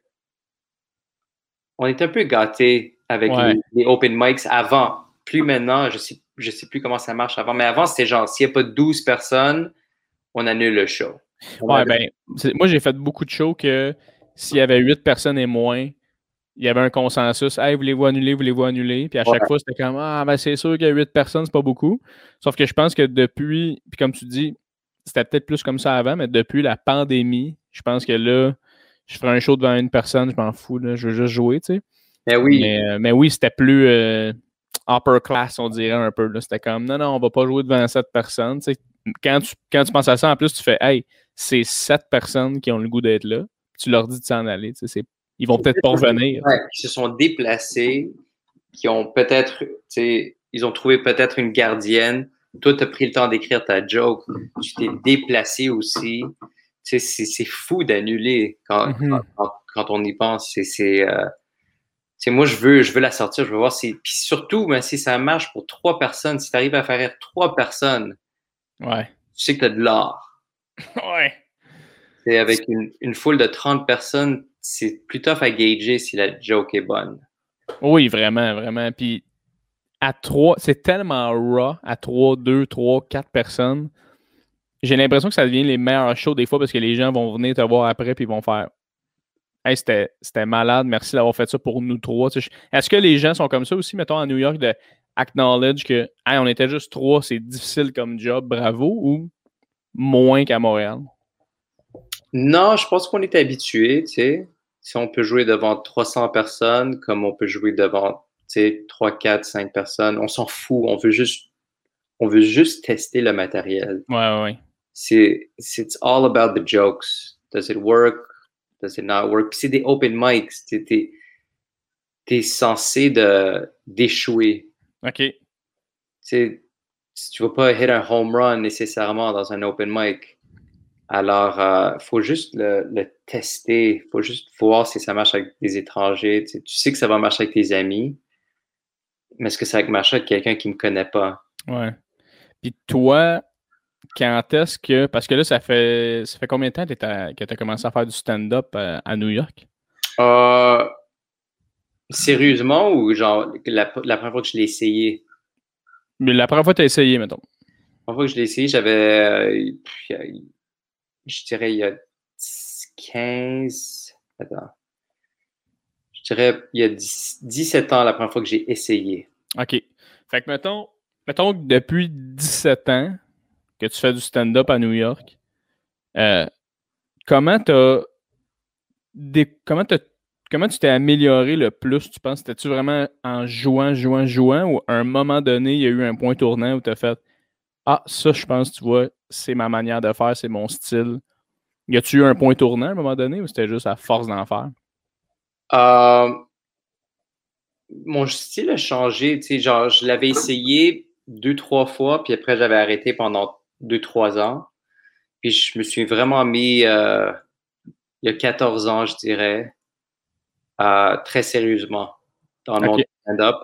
On est un peu gâtés avec les, open mics avant. Plus maintenant, je sais, je sais plus comment ça marche avant. Mais avant, c'était genre, s'il n'y a pas 12 personnes, on annule le show.
Ouais, ben, moi, j'ai fait beaucoup de shows que s'il y avait huit personnes et moins, il y avait un consensus. Hey, voulez-vous annuler, voulez-vous annuler? Puis à chaque fois, c'était comme Ah, ben c'est sûr qu'il y a huit personnes, c'est pas beaucoup. Sauf que je pense que depuis, puis comme tu dis, c'était peut-être plus comme ça avant, mais depuis la pandémie, je pense que là, je ferais un show devant une personne, je m'en fous, là, je veux juste jouer, tu sais.
Mais oui.
Mais, euh, oui, c'était plus euh, upper class, on dirait un peu. C'était comme non, non, on va pas jouer devant cette personne. Quand tu, quand tu penses à ça, en plus, tu fais Hey, c'est sept personnes qui ont le goût d'être là. Tu leur dis de s'en aller. Ils vont peut-être pas revenir.
Ouais, ils se sont déplacés, qui ont peut-être, ils ont trouvé peut-être une gardienne. Toi, tu as pris le temps d'écrire ta joke. Tu t'es déplacé aussi. C'est fou d'annuler mm-hmm. quand, quand, on y pense. C'est. Euh, moi, je veux, je veux la sortir, je veux voir si. Puis surtout, ben, si ça marche pour trois personnes, si tu arrives à faire trois personnes,
ouais.
tu sais que tu as de l'art. (laughs)
ouais.
C'est avec une, foule de 30 personnes, c'est plus tough à gager si la joke est bonne.
Oui, vraiment, vraiment. Puis à trois, c'est tellement raw à 3, 2, 3, 4 personnes. J'ai l'impression que ça devient les meilleurs shows des fois parce que les gens vont venir te voir après puis ils vont faire Hey, c'était malade, merci d'avoir fait ça pour nous trois. Est-ce que les gens sont comme ça aussi, mettons, à New York, de acknowledge que hey, on était juste trois, c'est difficile comme job, bravo, ou moins qu'à Montréal?
Non, je pense qu'on est habitué, tu sais. Si on peut jouer devant 300 personnes, comme on peut jouer devant, tu sais, 3, 4, 5 personnes, on s'en fout. On veut juste, on veut juste tester le matériel.
Ouais, ouais.
C'est, it's all about the jokes. Does it work? Does it not work? c'est des open mics. T'es, es, censé de, d'échouer.
OK.
Tu tu vas pas hit un home run nécessairement dans un open mic. Alors, il euh, faut juste le, tester. Il faut juste voir si ça marche avec des étrangers. Tu sais, que ça va marcher avec tes amis, mais est-ce que ça va marcher avec quelqu'un qui ne me connaît pas?
Ouais. Puis toi, quand est-ce que. Parce que là, ça fait, ça fait combien de temps que tu as commencé à faire du stand-up euh, à, New York?
Euh, Sérieusement ou genre la, la première fois que je l'ai essayé?
Mais la première fois que tu as essayé, mettons.
La première fois que je l'ai essayé, j'avais, euh, je dirais, il y a 15, attends, je dirais, il y a 17 ans la première fois que j'ai essayé.
OK. Fait que mettons, mettons que depuis 17 ans que tu fais du stand-up à New York, euh, comment t'as des, comment comment tu t'es amélioré le plus, tu penses? C'était-tu vraiment en jouant, jouant, jouant ou à un moment donné, il y a eu un point tournant où tu as fait Ah, ça, je pense, tu vois, c'est ma manière de faire, c'est mon style. Y a-tu eu un point tournant à un moment donné ou c'était juste à force d'en faire?
Euh, mon style a changé. Genre, je l'avais essayé deux, trois fois, puis après, j'avais arrêté pendant deux, trois ans. Puis je me suis vraiment mis, euh, il y a 14 ans, je dirais, euh, très sérieusement dans mon stand-up.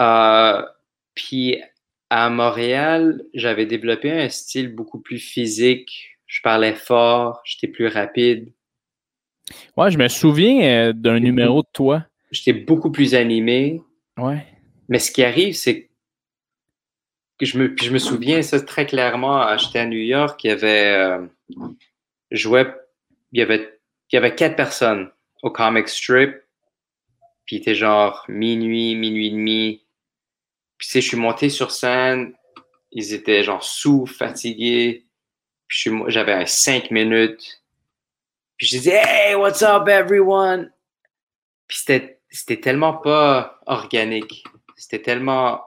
Euh, puis à Montréal, j'avais développé un style beaucoup plus physique. Je parlais fort, j'étais plus rapide.
Ouais, je me souviens euh, d'un numéro de toi.
J'étais beaucoup plus animé.
Ouais.
Mais ce qui arrive, c'est que je me, je me souviens ça très clairement. J'étais à New York, il y avait, jouait, il y avait, il y avait quatre personnes au comic strip. Puis il était genre minuit, minuit et demi. Puis tu je suis monté sur scène. Ils étaient genre sous, fatigués. Puis j'avais un cinq minutes. Puis je disais, Hey, what's up, everyone? Puis c'était, c'était tellement pas organique. C'était tellement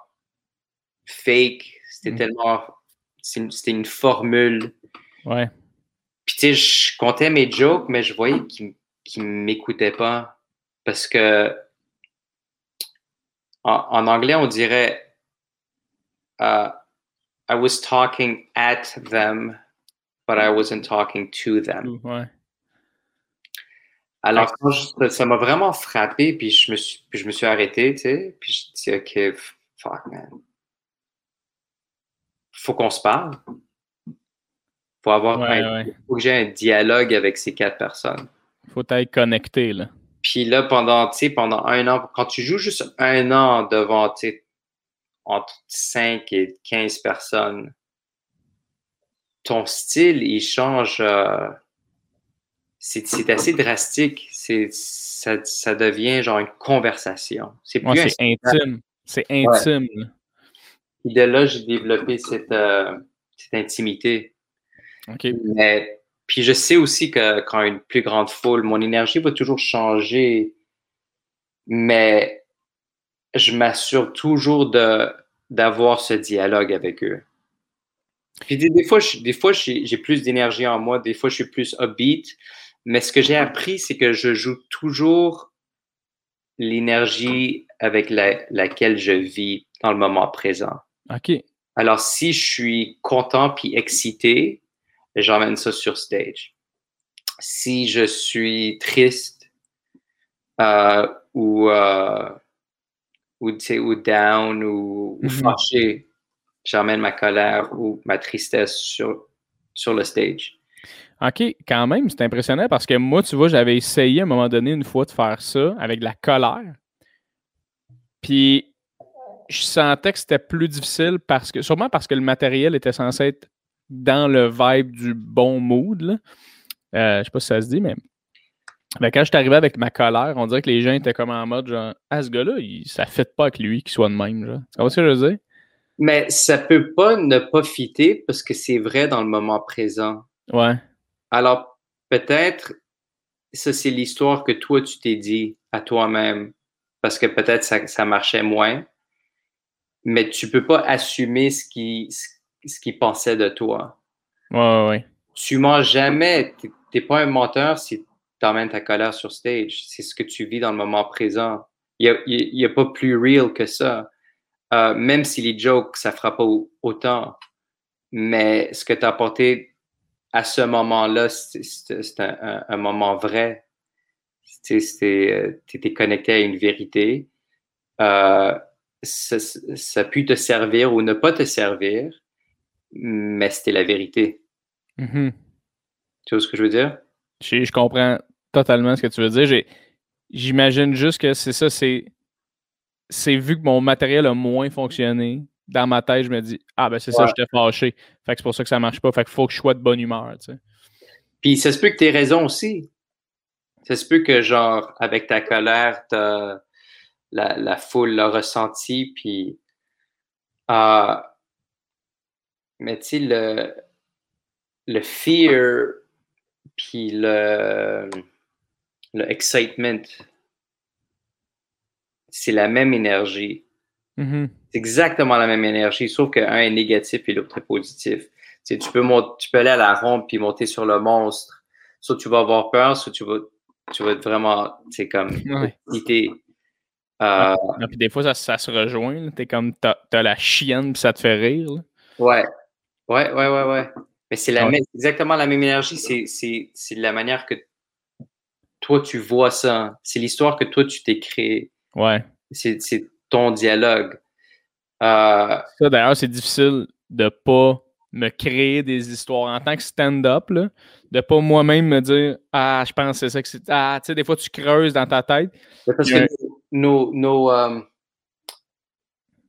fake. C'était mm. tellement. C'était une formule.
Ouais.
Puis tu sais, je comptais mes jokes, mais je voyais qu'ils qui m'écoutaient pas parce que en, anglais, on dirait uh, I was talking at them, but I wasn't talking to them.
Ouais.
Alors, ça m'a vraiment frappé, puis je me suis, je me suis arrêté, tu sais, puis je dis, OK, fuck, man. Faut qu'on se parle. Faut avoir faut que j'ai un dialogue avec ces quatre personnes.
Faut être connecté, là.
Puis là, pendant, pendant un an, quand tu joues juste un an devant, entre 5 et 15 personnes, ton style, il change. Euh, c'est assez drastique. Ça, ça, devient genre une conversation.
C'est plus intime. C'est intime.
Et de là, j'ai développé cette, euh, cette intimité.
OK.
Mais puis je sais aussi que quand une plus grande foule, mon énergie va toujours changer, mais je m'assure toujours de, d'avoir ce dialogue avec eux. Puis des, fois, des fois j'ai, plus d'énergie en moi, des fois, je suis plus upbeat, mais ce que j'ai appris, c'est que je joue toujours l'énergie avec laquelle je vis dans le moment présent.
OK.
Alors, si je suis content puis excité, j'emmène ça sur stage. Si je suis triste euh, ou, euh, ou, ou down ou, mm-hmm. fâché, j'emmène ma colère ou ma tristesse sur, sur le stage.
OK, quand même, c'est impressionnant parce que moi, tu vois, j'avais essayé à un moment donné une fois de faire ça avec de la colère. Puis je sentais que c'était plus difficile parce que, sûrement parce que le matériel était censé être dans le vibe du bon mood. Là. Euh, je sais pas si ça se dit, mais quand je suis arrivé avec ma colère, on dirait que les gens étaient comme en mode genre Ah, ce gars-là, ça ne fait pas avec lui qu'il soit de même. Genre. Tu ce que je veux dire?
Mais ça peut pas ne pas fitter parce que c'est vrai dans le moment présent.
Ouais.
Alors, peut-être, ça, c'est l'histoire que toi, tu t'es dit à toi-même parce que peut-être ça, ça marchait moins. Mais tu peux pas assumer ce qui, ce qu'il pensait de toi.
Ouais, ouais.
Tu mens jamais. Tu n'es pas un menteur si tu emmènes ta colère sur stage. C'est ce que tu vis dans le moment présent. Il n'y a, a, pas plus real que ça. Euh, même si les jokes, ça ne fera pas autant. Mais ce que tu as apporté à ce moment-là, c'est un, un, moment vrai. Tu étais connecté à une vérité. Euh, ça, ça a pu te servir ou ne pas te servir mais c'était la vérité.
Mm-hmm.
Tu vois ce que je veux dire?
Je, comprends totalement ce que tu veux dire. j'imagine juste que c'est ça, c'est. C'est vu que mon matériel a moins fonctionné, dans ma tête, je me dis Ah ben c'est ça, j'étais fâché. Fait que c'est pour ça que ça marche pas. Fait qu'il faut que je sois de bonne humeur. Tu sais.
Puis ça se peut que tu aies raison aussi. Ça se peut que, genre, avec ta colère, la, la foule l'a ressenti, puis. Euh, mais tu sais, le, le fear, puis le, le excitement, c'est la même énergie.
Mm-hmm.
C'est exactement la même énergie, sauf qu'un est négatif et l'autre est positif. Tu, tu, peux tu peux aller à la ronde puis monter sur le monstre. Soit tu vas avoir peur, soit tu vas, tu vas être vraiment, c'est comme,
ouais. Euh, puis des fois, ça, ça se rejoint. T'es comme, t'as as la chienne puis ça te fait rire.
Ouais. Ouais, ouais, ouais, ouais. Mais c'est exactement la même énergie. C'est la manière que toi, tu vois ça. C'est l'histoire que toi, tu t'es créée.
Ouais.
C'est ton dialogue.
Euh, ça, d'ailleurs, c'est difficile de pas me créer des histoires en tant que stand-up, de pas moi-même me dire Ah, je pense que c'est ça que c'est. Ah, tu sais, des fois, tu creuses dans ta tête.
Parce que nos, nos um,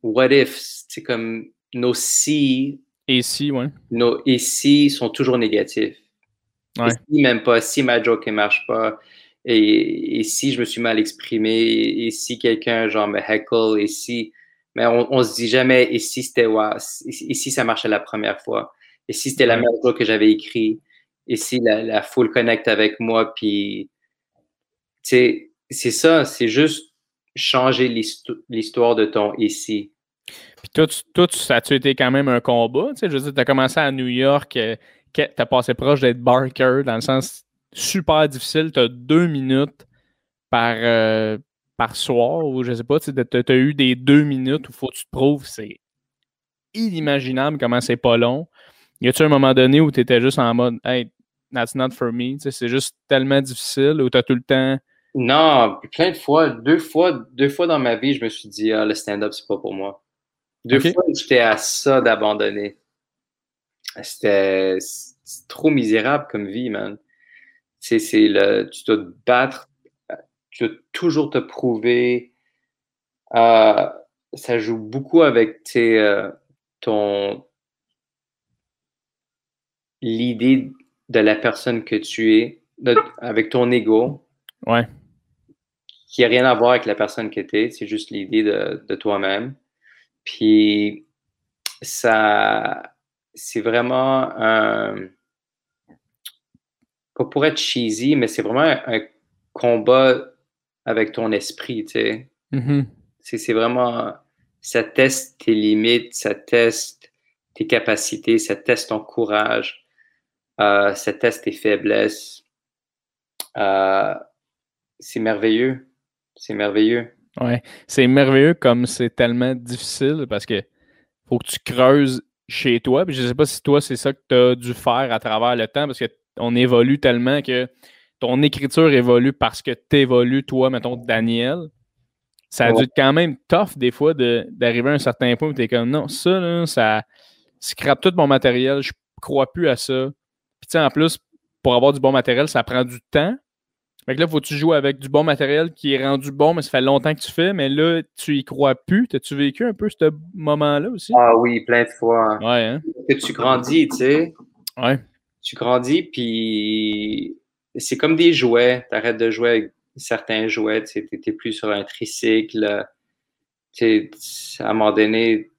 what ifs, c'est comme nos si.
Et si, ouais.
Nos et si sont toujours négatifs.
Ouais.
si même pas, si ma joke ne marche pas, et, et, si je me suis mal exprimé, et, si quelqu'un genre me heckle, et si mais on, on se dit jamais et si c'était et si ça marchait la première fois, et si c'était la même chose que j'avais écrit, et si la, la foule connecte avec moi, puis c'est ça, c'est juste changer l'histoire de ton ici.
Puis toi, tout ça a-tu été quand même un combat? Tu sais, je veux dire, tu as commencé à New York, euh, tu as passé proche d'être Barker, dans le sens super difficile, tu as deux minutes par, euh, par soir, ou je sais pas, tu as, eu des deux minutes où faut que tu te prouves, c'est inimaginable comment c'est pas long. Y a-tu un moment donné où tu étais juste en mode, hey, that's not for me, c'est juste tellement difficile, ou tu as tout le temps.
Non, plein de fois, deux fois, deux fois dans ma vie, je me suis dit, ah, le stand-up, c'est pas pour moi. Deux fois, j'étais à ça d'abandonner. C'était trop misérable comme vie, man. C'est le, tu dois te battre tu dois toujours te prouver. Euh, ça joue beaucoup avec euh, ton l'idée de la personne que tu es, avec ton ego.
Ouais.
Qui n'a rien à voir avec la personne que tu es, c'est juste l'idée de, de toi-même. Puis ça, c'est vraiment un. Pas pour être cheesy, mais c'est vraiment un combat avec ton esprit, tu sais.
Mm-hmm.
C'est vraiment, ça teste tes limites, ça teste tes capacités, ça teste ton courage, euh, ça teste tes faiblesses. Euh, c'est merveilleux. C'est merveilleux.
Ouais, c'est merveilleux comme c'est tellement difficile parce que faut que tu creuses chez toi. Puis je sais pas si toi, c'est ça que tu as dû faire à travers le temps parce qu'on évolue tellement que ton écriture évolue parce que tu évolues, toi, mettons, Daniel, ça a dû être quand même tough des fois d'arriver à un certain point où tu es comme non, ça, là, ça scrape tout mon matériel, je crois plus à ça. Puis tu sais, en plus, pour avoir du bon matériel, ça prend du temps. Fait que là, faut que tu joues avec du bon matériel qui est rendu bon, mais ça fait longtemps que tu fais, mais là, tu y crois plus. T'as-tu vécu un peu ce moment-là aussi?
Ah oui, plein de fois.
Ouais, hein?
Que tu grandis, tu sais.
Ouais.
Tu grandis, puis c'est comme des jouets. Tu arrêtes de jouer avec certains jouets. Tu n'es plus sur un tricycle. Tu à un moment donné,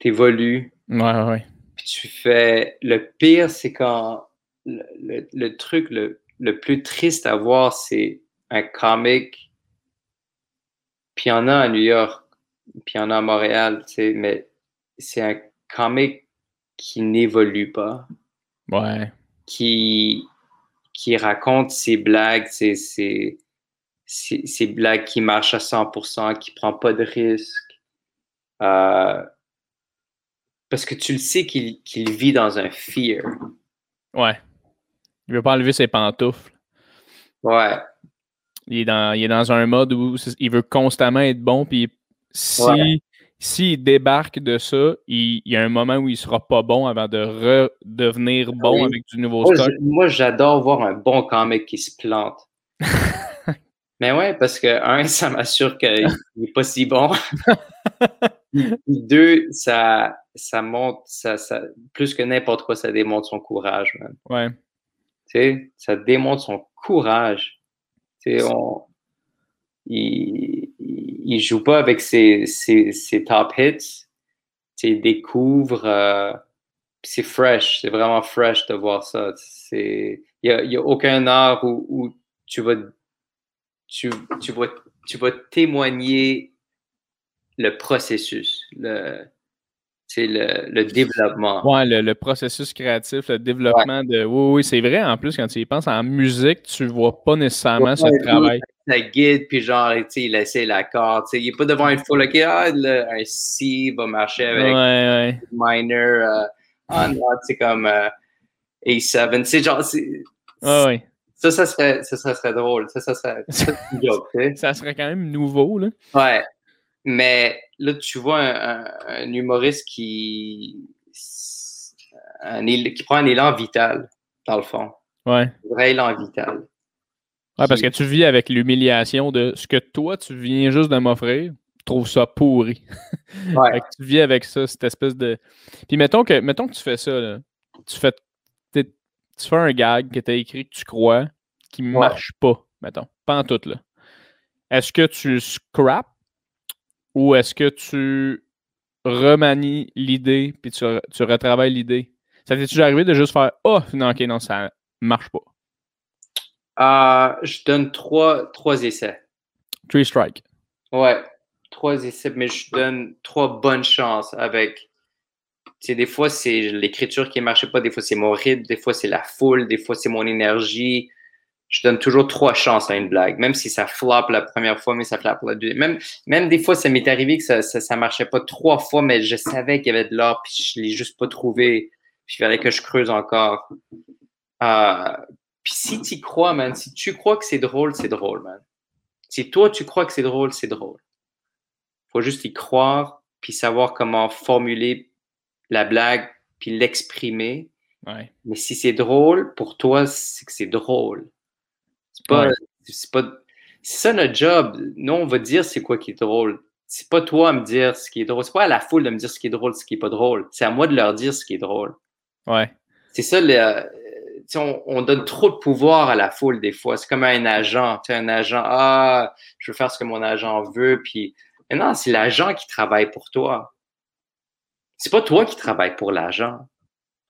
tu évolues.
Ouais, ouais.
Puis tu fais. Le pire, c'est quand le, truc le, plus triste à voir, c'est un comic. Puis il y en a à New York, puis il y en a à Montréal, tu sais, mais c'est un comic qui n'évolue pas.
Ouais.
Qui, qui raconte ses blagues, ses, ses, blagues qui marchent à 100%, qui prend pas de risques. Euh, parce que tu le sais qu'il vit dans un fear.
Ouais. Il veut pas enlever ses pantoufles.
Ouais.
Il est dans, il est dans un mode où il veut constamment être bon, puis si s'il débarque de ça, il, y a un moment où il sera pas bon avant de redevenir bon avec du nouveau
stock. Moi, j'adore voir un bon comic qui se plante. (laughs) Mais ouais, parce que, un, ça m'assure qu'il (laughs) n'est pas si bon. Deux, ça, ça montre, ça, ça, plus que n'importe quoi, ça démontre son courage, man.
Ouais.
Tu sais, ça démontre son courage. Tu sais, on, il, il, joue pas avec ses, ses, ses top hits. Il découvre. Euh, c'est fresh, c'est vraiment fresh de voir ça. Il n'y a, y a, aucun art où, où tu vas tu, tu, vas, tu vas témoigner le processus, le, le, le développement.
Oui, le, processus créatif, le développement de. Oui, oui, c'est vrai. En plus, quand tu y penses en musique, tu ne vois pas nécessairement ce travail.
Ça guide, puis genre, tu sais, il essaie l'accord. Il n'est pas devant une foule, OK, ah, un C va marcher avec
ouais,
minor. Euh, ah non, c'est comme euh, A7. C'est genre. Ça, ça serait, ça, serait drôle. Ça, ça serait, ça, (laughs)
ça serait quand même nouveau, là.
Ouais. Mais là, tu vois un, humoriste qui, qui prend un élan vital, dans le fond.
Ouais.
Un vrai élan vital.
Ouais, parce que tu vis avec l'humiliation de ce que toi, tu viens juste de m'offrir. Tu trouves ça pourri. (laughs)
Ouais.
tu vis avec ça, cette espèce de. Puis mettons que, mettons que tu fais ça, là. Tu fais tu fais un gag que tu as écrit que tu crois qui ne marche pas, mettons. Pas en tout, là. Est-ce que tu scrap ou est-ce que tu remanies l'idée puis tu, tu retravailles l'idée? Ça t'est toujours arrivé de juste faire Oh, non, ok, non, ça marche pas?
Euh, je donne trois, trois essais.
Three strike.
Ouais, trois essais, mais je donne trois bonnes chances avec des fois, c'est l'écriture qui ne marchait pas, des fois, c'est mon rythme, des fois, c'est la foule, des fois, c'est mon énergie. Je donne toujours trois chances à une blague, même si ça floppe la première fois, mais ça floppe la deuxième. Même, même des fois, ça m'est arrivé que ça ne marchait pas trois fois, mais je savais qu'il y avait de l'or, puis je ne l'ai juste pas trouvé. Puis il fallait que je creuse encore. Euh, puis si tu crois, man, si tu crois que c'est drôle, c'est drôle, man. Si toi, tu crois que c'est drôle, c'est drôle. faut juste y croire, puis savoir comment formuler la blague puis l'exprimer. Mais si c'est drôle, pour toi, c'est que c'est drôle. C'est pas, c'est pas. ça notre job. Nous, on va dire c'est quoi qui est drôle. C'est pas toi à me dire ce qui est drôle. C'est pas à la foule de me dire ce qui est drôle, ce qui est pas drôle. C'est à moi de leur dire ce qui est drôle.
Ouais.
C'est ça, le, on, on, donne trop de pouvoir à la foule des fois. C'est comme un agent. Tu un agent, ah, je veux faire ce que mon agent veut. Puis, mais non, c'est l'agent qui travaille pour toi c'est pas toi qui travailles pour l'agent.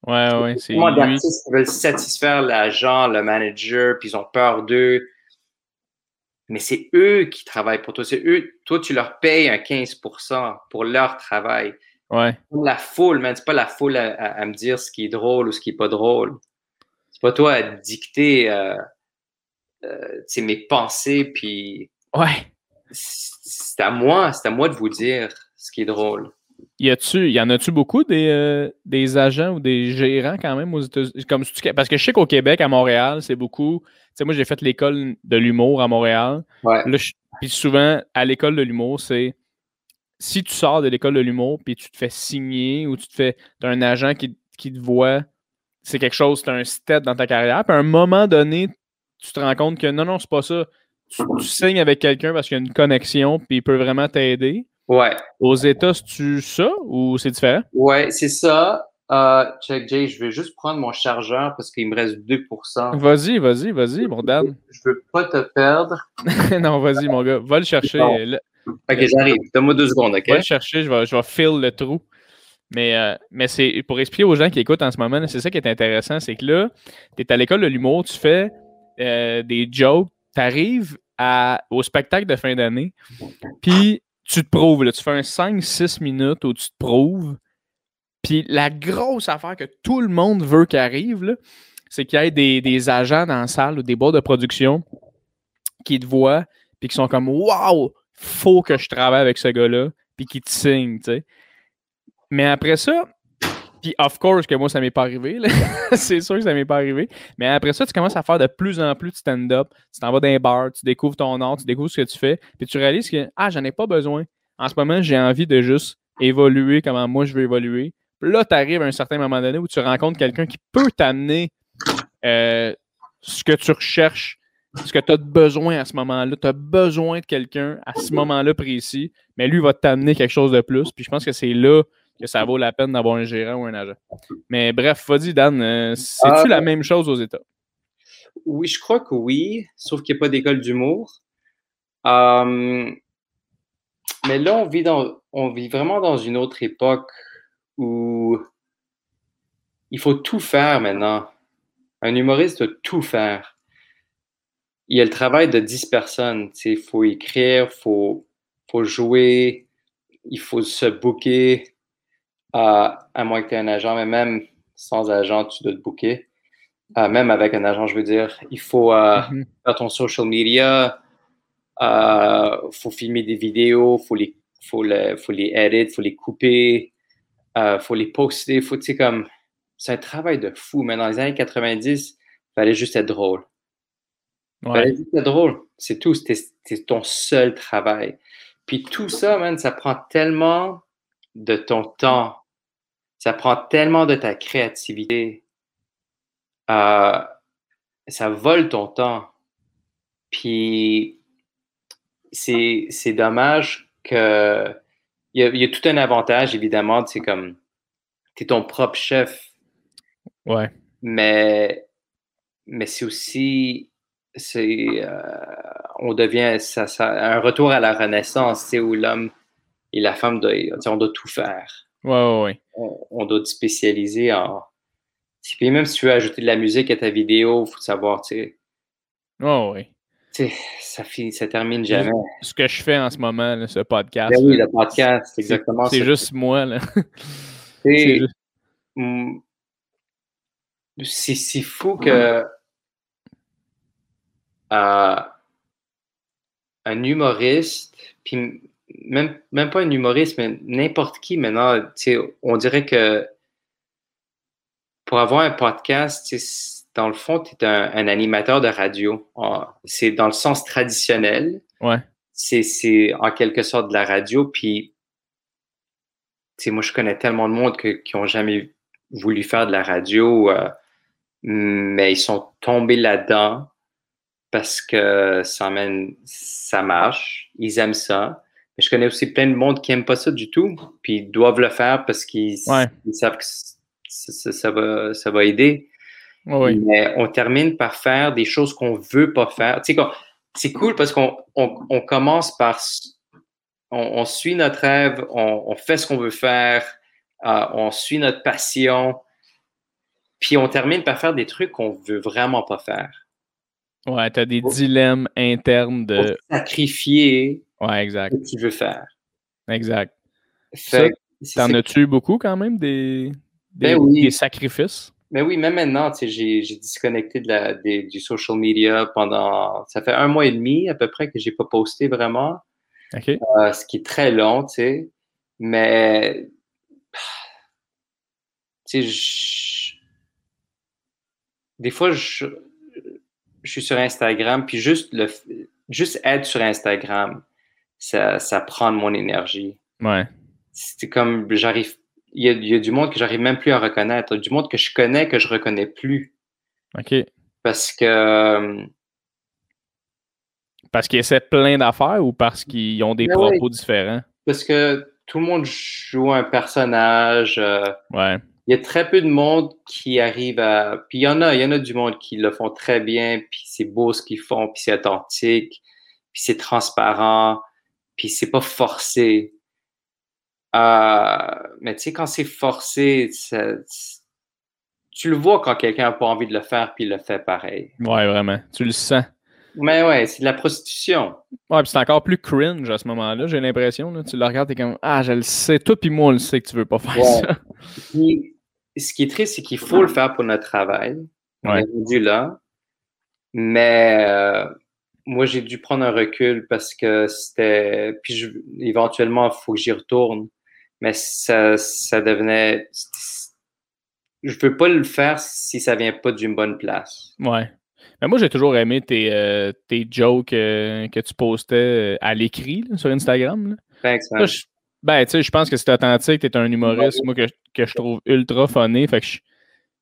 Ouais, ouais, c'est.
Moi, d'artistes qui veulent satisfaire l'agent, le manager, puis ils ont peur d'eux. Mais c'est eux qui travaillent pour toi. C'est eux. Toi, tu leur payes un 15% pour leur travail.
Ouais.
La foule, man, c'est pas la foule à, me dire ce qui est drôle ou ce qui est pas drôle. Pas toi à dicter euh, euh, mes pensées, puis.
Ouais.
C'est à moi, c'est à moi de vous dire ce qui est drôle.
Y, a-tu, y en a-tu beaucoup des, euh, des, agents ou des gérants quand même aux États-Unis? Comme, parce que je sais qu'au Québec, à Montréal, c'est beaucoup. Tu sais, moi, j'ai fait l'école de l'humour à Montréal. puis souvent, à l'école de l'humour, c'est si tu sors de l'école de l'humour puis tu te fais signer ou tu te fais. As un agent qui, qui te voit, c'est quelque chose, c'est un step dans ta carrière. Puis à un moment donné, tu te rends compte que non, non, c'est pas ça. Tu, tu signes avec quelqu'un parce qu'il y a une connexion puis il peut vraiment t'aider.
Ouais.
Aux États, c'est-tu ça ou c'est différent?
Ouais, c'est ça. Euh, check, Jay, je vais juste prendre mon chargeur parce qu'il me reste 2%.
Vas-y, vas-y, vas-y, mon Dan.
Je veux pas te perdre. (laughs)
non, vas-y, mon gars. Va le chercher.
Ok, j'arrive. Donne-moi deux secondes, ok?
Va le chercher, je vais, je vais fill le trou. Mais, euh, mais c'est pour expliquer aux gens qui écoutent en ce moment, c'est ça qui est intéressant, c'est que là, tu es à l'école de l'humour, tu fais euh, des jokes, tu arrives au spectacle de fin d'année, puis tu te prouves, là, tu fais un 5-6 minutes où tu te prouves. Puis la grosse affaire que tout le monde veut qu'il arrive, c'est qu'il y ait des, agents dans la salle ou des boîtes de production qui te voient puis qui sont comme Waouh, faut que je travaille avec ce gars-là, puis qui te signent, tu sais. Mais après ça, puis, of course, que moi, ça m'est pas arrivé. (laughs) c'est sûr que ça m'est pas arrivé. Mais après ça, tu commences à faire de plus en plus de stand-up. Tu t'en vas dans bars, tu découvres ton art, tu découvres ce que tu fais. Puis tu réalises que, ah, j'en ai pas besoin. En ce moment, j'ai envie de juste évoluer comment moi je veux évoluer. Puis là, tu arrives à un certain moment donné où tu rencontres quelqu'un qui peut t'amener euh, ce que tu recherches ce que tu as besoin à ce moment-là. Tu as besoin de quelqu'un à ce moment-là précis, mais lui va t'amener quelque chose de plus. Puis je pense que c'est là que ça vaut la peine d'avoir un gérant ou un agent. Mais bref, vas-y, Dan, euh, c'est-tu
Ah,
la même chose aux États?
Oui, je crois que oui, sauf qu'il n'y a pas d'école d'humour. Euh, mais là, on vit, dans, on vit vraiment dans une autre époque où il faut tout faire maintenant. Un humoriste doit tout faire. Il y a le travail de 10 personnes. Il faut écrire, il faut, faut jouer, il faut se booker, euh, à moins que tu aies un agent, mais même sans agent, tu dois te booker. Euh, même avec un agent, je veux dire. Il faut euh,
Mhm.
faire ton social media, il faut filmer des vidéos, il faut les, faut le- faut les edit, il faut les couper, il faut les poster. Faut, tu sais, comme, c'est un travail de fou. Mais dans les années 90, il fallait juste être drôle. Il
Ouais.
fallait juste être drôle. C'est tout. C'était ton seul travail. Puis tout ça, man, ça prend tellement de ton temps. Ça prend tellement de ta créativité. Euh, ça vole ton temps. Puis c'est c'est dommage que il y, a, il y a tout un avantage, évidemment, c'est comme tu es ton propre chef,
Ouais.
mais, mais c'est aussi c'est euh, on devient ça, ça- un retour à la renaissance, où l'homme et la femme sais, on doit tout faire.
Ouais, ouais, ouais.
On, on doit te spécialiser en. Puis même si tu veux ajouter de la musique à ta vidéo, il faut savoir, tu sais,
Ouais, ouais.
tu sais, ça, finit, ça termine jamais.
Ce que je fais en ce moment, là, ce podcast.
Ben oui, le podcast, c'est exactement
c'est juste moi. là. (laughs) C'est juste-
Mm. Fou que euh, un humoriste, puis même, même pas un humoriste, mais n'importe qui maintenant, tu sais, on dirait que pour avoir un podcast, dans le fond, tu es un, un animateur de radio. En- C'est dans le sens traditionnel.
Ouais.
C'est en quelque sorte de la radio. Puis, tu sais, moi, je connais tellement de monde que- qui n'ont jamais voulu faire de la radio, euh, mais ils sont tombés là-dedans parce que ça, emmène, ça marche. Ils aiment ça. Mais je connais aussi plein de monde qui n'aiment pas ça du tout, puis ils doivent le faire parce qu'ils
Ouais.
savent que ça, ça- ça va, ça va aider.
Ouais.
Mais on termine par faire des choses qu'on veut pas faire. Tu sais, c'est cool parce qu'on on, on commence par. On, on suit notre rêve, on, fait ce qu'on veut faire, euh, on suit notre passion, puis on termine par faire des trucs qu'on veut vraiment pas faire.
Ouais, t'as des dilemmes internes
Pour
de.
sacrifier
Ouais, exact.
ce que tu veux faire.
Exact.
Fait
T'en as-tu beaucoup quand même des, des,
Ben oui.
des sacrifices?
Mais oui, même maintenant, j'ai, j'ai disconnecté de la, des- du social media pendant. Ça fait un mois et demi à peu près que j'ai pas posté vraiment,
OK.
euh, ce qui est très long, tu sais. Mais. Tu sais, je- des fois, je, je suis sur Instagram, puis juste, le, juste être sur Instagram, ça, ça prend de mon énergie.
Ouais.
C'est comme, j'arrive. Il y, a, il y a du monde que j'arrive même plus à reconnaître, du monde que je connais que je reconnais plus.
OK.
Parce que. euh,
Parce qu'ils essaient plein d'affaires ou parce qu'ils ont des
Ben
propos différents?
Parce que tout le monde joue un personnage. euh,
Ouais.
il y a très peu de monde qui arrive à. Puis il y en a, il y en a du monde qui le font très bien, puis c'est beau ce qu'ils font, puis c'est authentique, puis c'est transparent, puis c'est pas forcé. Euh, mais tu sais, quand c'est forcé, ça- tu le vois quand quelqu'un n'a pas envie de le faire, puis il le fait pareil.
Ouais, vraiment. Tu le sens.
Mais ouais, c'est de la prostitution.
Ouais, puis c'est encore plus cringe à ce moment-là, j'ai l'impression. Tu le regardes, t'es comme Ah, je le sais, toi puis moi, on le sait que tu veux pas faire
Ouais.
ça.
Puis, ce qui est triste, c'est qu'il faut le faire pour notre travail. On
Ouais.
est rendu là. Mais euh, moi, j'ai dû prendre un recul parce que c'était. Puis je- éventuellement, il faut que j'y retourne. Mais ça, ça devenait. Je veux pas le faire si ça vient pas d'une bonne place.
Ouais. Mais moi, j'ai toujours aimé tes, euh, tes jokes euh, que tu postais euh, à l'écrit sur Instagram. là.
Thanks,
je- ben, tu sais, je pense que c'est authentique, t'es un humoriste, moi, que, que je trouve ultra funny. Fait que je,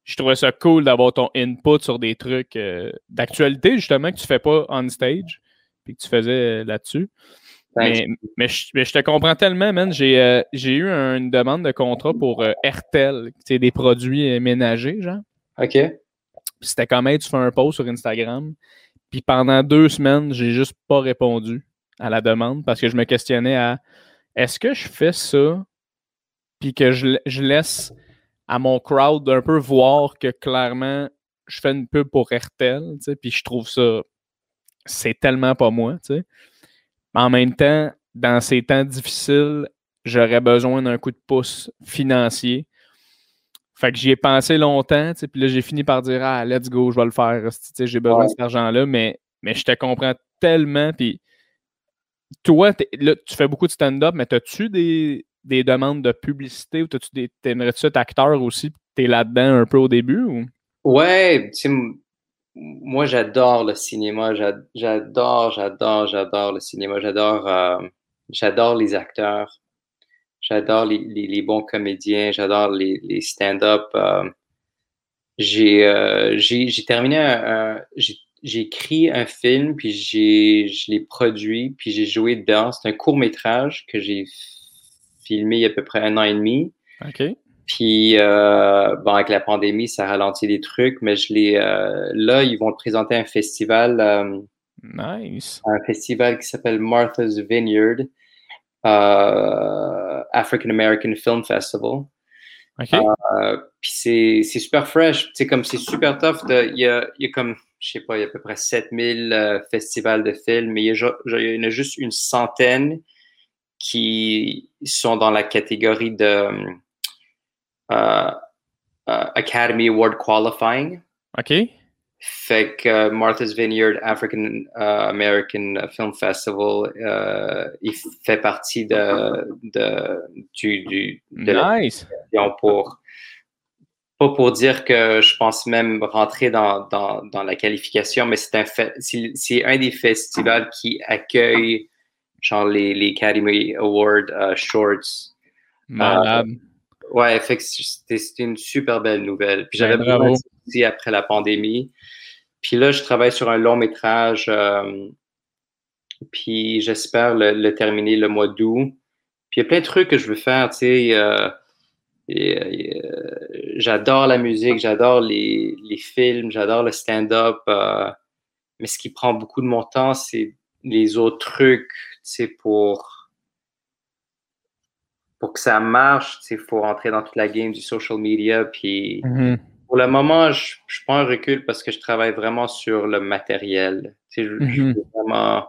je trouvais ça cool d'avoir ton input sur des trucs euh, d'actualité, justement, que tu fais pas on stage, puis que tu faisais là-dessus. Mais, mais, je, te comprends tellement, man. J'ai euh, eu une demande de contrat pour euh, RTL, c'est des produits ménagers, genre.
OK.
C'était quand même, tu fais un post sur Instagram. Puis pendant deux semaines, j'ai juste pas répondu à la demande parce que je me questionnais à est-ce que je fais ça puis que je, je laisse à mon crowd d'un peu voir que clairement je fais une pub pour RTL, puis je trouve ça c'est tellement pas moi, tu sais. En même temps, dans ces temps difficiles, j'aurais besoin d'un coup de pouce financier. Fait que j'y ai pensé longtemps, puis là, j'ai fini par dire Ah, let's go, je vais le faire. J'ai besoin de cet argent-là, mais, mais je te comprends tellement. Puis toi, là, tu fais beaucoup de stand-up, mais as-tu des, des, demandes de publicité ou. T'aimerais-tu être acteur aussi? Tu es là-dedans un peu au début? Ou?
Ouais, moi j'adore le cinéma, j'adore, j'adore, j'adore le cinéma, j'adore, euh, j'adore les acteurs, j'adore les, les, bons comédiens, j'adore les, les stand-up. Euh, euh, j'ai, terminé j'ai, écrit un film, puis je l'ai produit, puis j'ai joué dedans. C'est un court métrage que j'ai filmé il y a à peu près un an et demi.
OK.
Puis, euh, bon, avec la pandémie, ça ralentit des trucs, mais je l'ai. Euh, là, ils vont le présenter à un festival. Euh,
nice.
Un festival qui s'appelle Martha's Vineyard, African American Film Festival.
OK.
puis c'est super fresh. C'est comme c'est super tough. Il y a, y a comme, je sais pas, il y a à peu près 7000 festivals de films, mais il y, il y en a juste une centaine qui sont dans la catégorie de Uh, uh, Academy Award qualifying.
OK.
Fait que Martha's Vineyard African American Film Festival, il fait partie de, de, du, du, de
nice.
la pour pas pour dire que je pense même rentrer dans, dans, dans la qualification, mais c'est un, c'est un des festivals qui accueille genre les, les Academy Award Shorts.
Malade.
Ouais, c'était une super belle nouvelle. Puis j'avais ben, beaucoup aussi après la pandémie. Puis là, je travaille sur un long métrage. Euh, puis j'espère le, terminer le mois d'août. Puis il y a plein de trucs que je veux faire, tu sais. Euh, euh, j'adore la musique, j'adore les, les, films, j'adore le stand-up. mais ce qui prend beaucoup de mon temps, c'est les autres trucs, tu sais, pour pour que ça marche, il faut rentrer dans toute la game du social media. Puis
mm-hmm.
pour le moment, je, je prends un recul parce que je travaille vraiment sur le matériel. Je, je,
mm-hmm.
veux vraiment,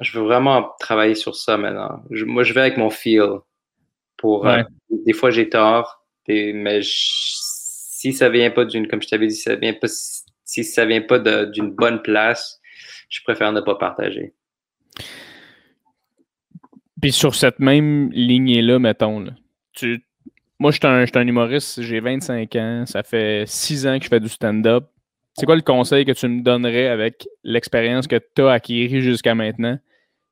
je veux vraiment travailler sur ça maintenant. moi, je vais avec mon feel. Pour, euh, des fois, j'ai tort, mais si ça vient pas d'une, comme je t'avais dit, ça vient pas, si ça vient pas d'une bonne place, je préfère ne pas partager.
Puis sur cette même lignée-là, mettons, tu... moi, je suis un, un, humoriste, j'ai 25 ans, ça fait 6 ans que je fais du stand-up. C'est quoi le conseil que tu me donnerais avec l'expérience que tu as acquis jusqu'à maintenant?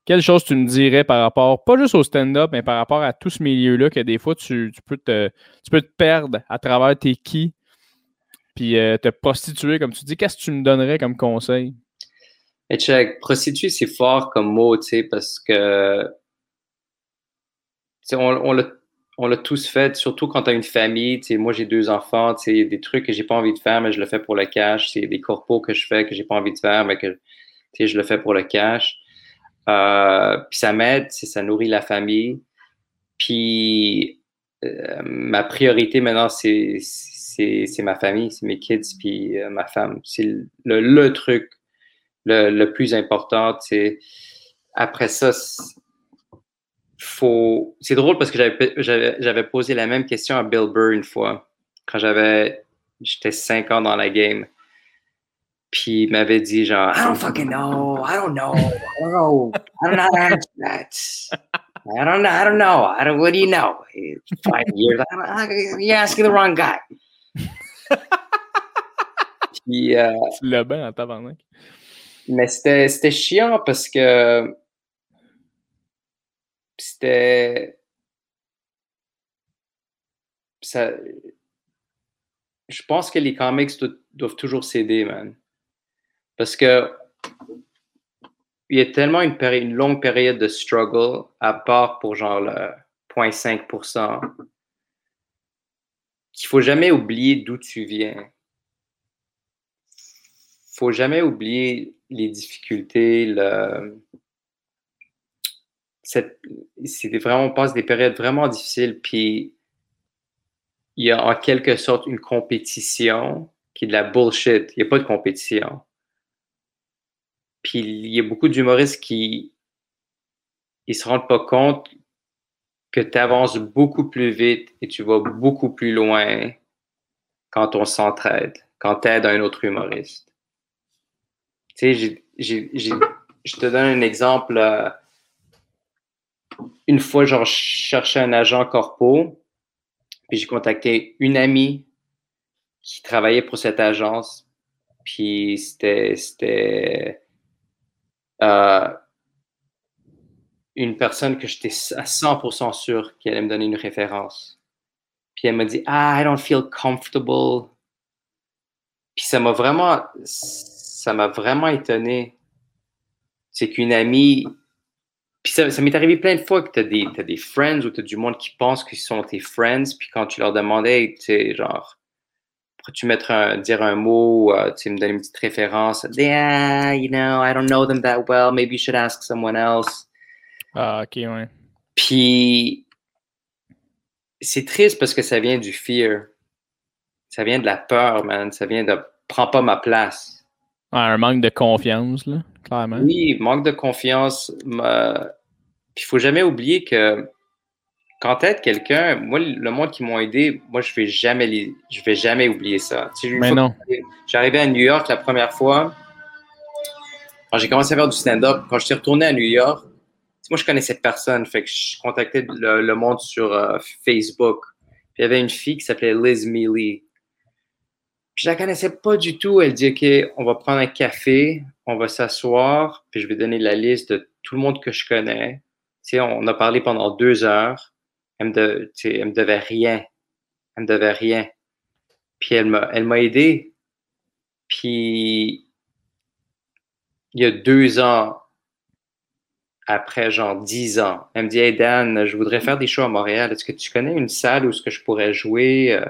Quelle chose tu me dirais par rapport, pas juste au stand-up, mais par rapport à tout ce milieu-là, que des fois, tu, peux te, tu peux te perdre à travers tes qui, puis euh, te prostituer, comme tu dis. Qu'est-ce que tu me donnerais comme conseil?
Et check, prostituer, c'est fort comme mot, tu sais, parce que on, l'a tous fait, surtout quand tu as une famille. Moi, j'ai deux enfants. Il y a des trucs que j'ai pas envie de faire, mais je le fais pour le cash. C'est des corpos que je fais que j'ai pas envie de faire, mais que je le fais pour le cash. Euh, puis ça m'aide, ça nourrit la famille. Puis euh, ma priorité maintenant, c'est ma famille, c'est mes kids, puis euh, ma femme. C'est le, le, truc le, le plus important. Après ça, faut. C'est drôle parce que j'avais posé la même question à Bill Burr une fois, quand j'avais. J'étais cinq ans dans la game. Puis il m'avait dit genre I don't fucking know, I don't know, I don't know, I don't know how to answer that. I don't know, I don't know, I don't, what do you know? Five years, you're asking the wrong guy. (laughs) Puis, euh,
tu l'as bien en tabarnak.
Mais c'était chiant parce que c'était. Ça, je pense que les comics doivent toujours s'aider, man. Parce que il y a tellement une, une longue période de struggle, à part pour genre le 0.5%, qu'il faut jamais oublier d'où tu viens. faut jamais oublier les difficultés, le... C'est vraiment, on passe des périodes vraiment difficiles, puis il y a en quelque sorte une compétition qui est de la bullshit. Il n'y a pas de compétition. Puis il y a beaucoup d'humoristes qui ne se rendent pas compte que tu avances beaucoup plus vite et tu vas beaucoup plus loin quand on s'entraide, quand tu aides un autre humoriste. Tu sais, je te donne un exemple. Euh, une fois, genre, je cherchais un agent corpo, puis j'ai contacté une amie qui travaillait pour cette agence, puis c'était euh, une personne que j'étais à 100% sûr qu'elle allait me donner une référence. Puis elle m'a dit, ah, I don't feel comfortable. Puis ça m'a vraiment, ça m'a vraiment étonné. C'est qu'une amie, puis ça, m'est arrivé plein de fois que tu as des, as des friends ou tu as du monde qui pense qu'ils sont tes friends, puis quand tu leur demandais, tu sais, genre, tu mettre un, dire un mot, euh, tu me donner une petite référence. Yeah, you know, I don't know them that well. Maybe you should ask someone else.
Ah, ok, ouais.
Puis, c'est triste parce que ça vient du fear. Ça vient de la peur, man. Ça vient de prends pas ma place.
Un manque de confiance, là, clairement.
Oui, manque de confiance. Puis, il faut jamais oublier que quand t'aides quelqu'un, moi, le monde qui m'ont aidé, moi, je vais jamais les, je vais jamais oublier ça.
Mais non.
J'arrivais à New York la première fois. Quand j'ai commencé à faire du stand-up, quand je suis retourné à New York, moi, je connaissais personne. Fait que je contactais le, monde sur euh, Facebook. Puis il y avait une fille qui s'appelait Liz Mealy. Puis je la connaissais pas du tout. Elle dit, OK, on va prendre un café, on va s'asseoir, puis je vais donner la liste de tout le monde que je connais. Tu sais, on a parlé pendant deux heures. Elle me, me devait rien. Elle me devait rien. Puis elle m'a, elle m'a aidé. Puis il y a deux ans, après genre dix ans, elle me dit Hey Dan, je voudrais faire des shows à Montréal. Est-ce que tu connais une salle où ce que je pourrais jouer?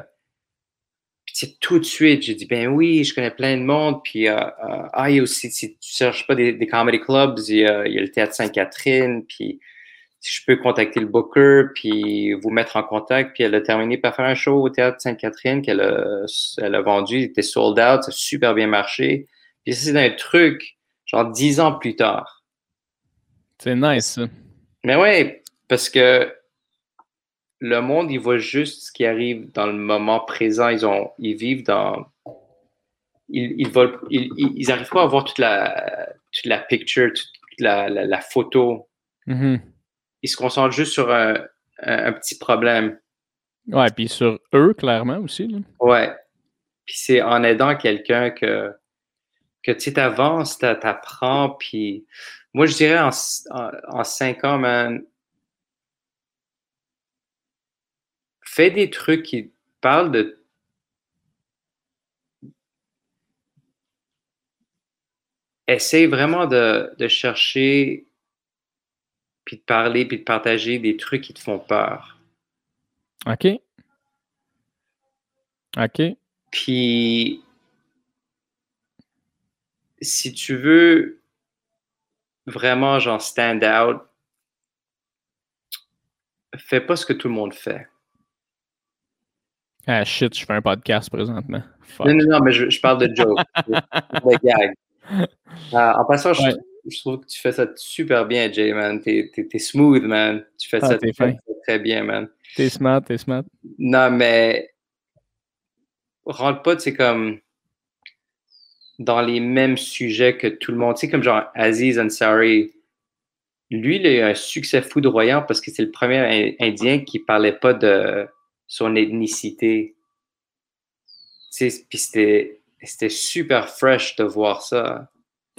Puis tout de suite, j'ai dit Ben oui, je connais plein de monde. Puis euh, euh, ah, il y a aussi, si tu cherches pas des, comedy clubs, il y, a, il y a le Théâtre Sainte-Catherine. Puis si je peux contacter le booker, puis vous mettre en contact. Puis elle a terminé par faire un show au Théâtre Sainte-Catherine qu'elle a, elle a vendu, il était sold out, ça a super bien marché. Puis ça, c'est un truc, genre dix ans plus tard.
C'est nice, ça.
Mais ouais, parce que le monde, il voit juste ce qui arrive dans le moment présent. Ils, ont, ils vivent dans... Ils, ils, veulent, ils, ils arrivent pas à voir toute la, toute la picture, toute la, la, photo.
Mm-hmm
ils se concentrent juste sur un, petit problème.
Ouais, puis sur eux, clairement aussi. Là.
Ouais. Puis c'est en aidant quelqu'un que, que tu avances, tu apprends. Puis moi, je dirais en, en, cinq ans, man, fais des trucs qui parlent de essaye vraiment de, de chercher puis de parler, puis de partager des trucs qui te font peur.
OK. OK.
Puis, si tu veux vraiment, genre, stand out, fais pas ce que tout le monde fait.
Ah shit, je fais un podcast présentement.
Non, non, non, mais je, parle de (laughs) joke. de gag. Euh, en passant, je, je trouve que tu fais ça super bien, Jay, man. T'es, smooth, man. Tu fais ah, ça très, bien, man.
T'es smart, t'es smart.
Non, mais rentre pas, c'est comme dans les mêmes sujets que tout le monde. Tu sais, comme genre Aziz Ansari, lui, il a eu un succès foudroyant parce que c'est le premier Indien qui parlait pas de son ethnicité. Tu sais, puis c'était, c'était super fresh de voir ça.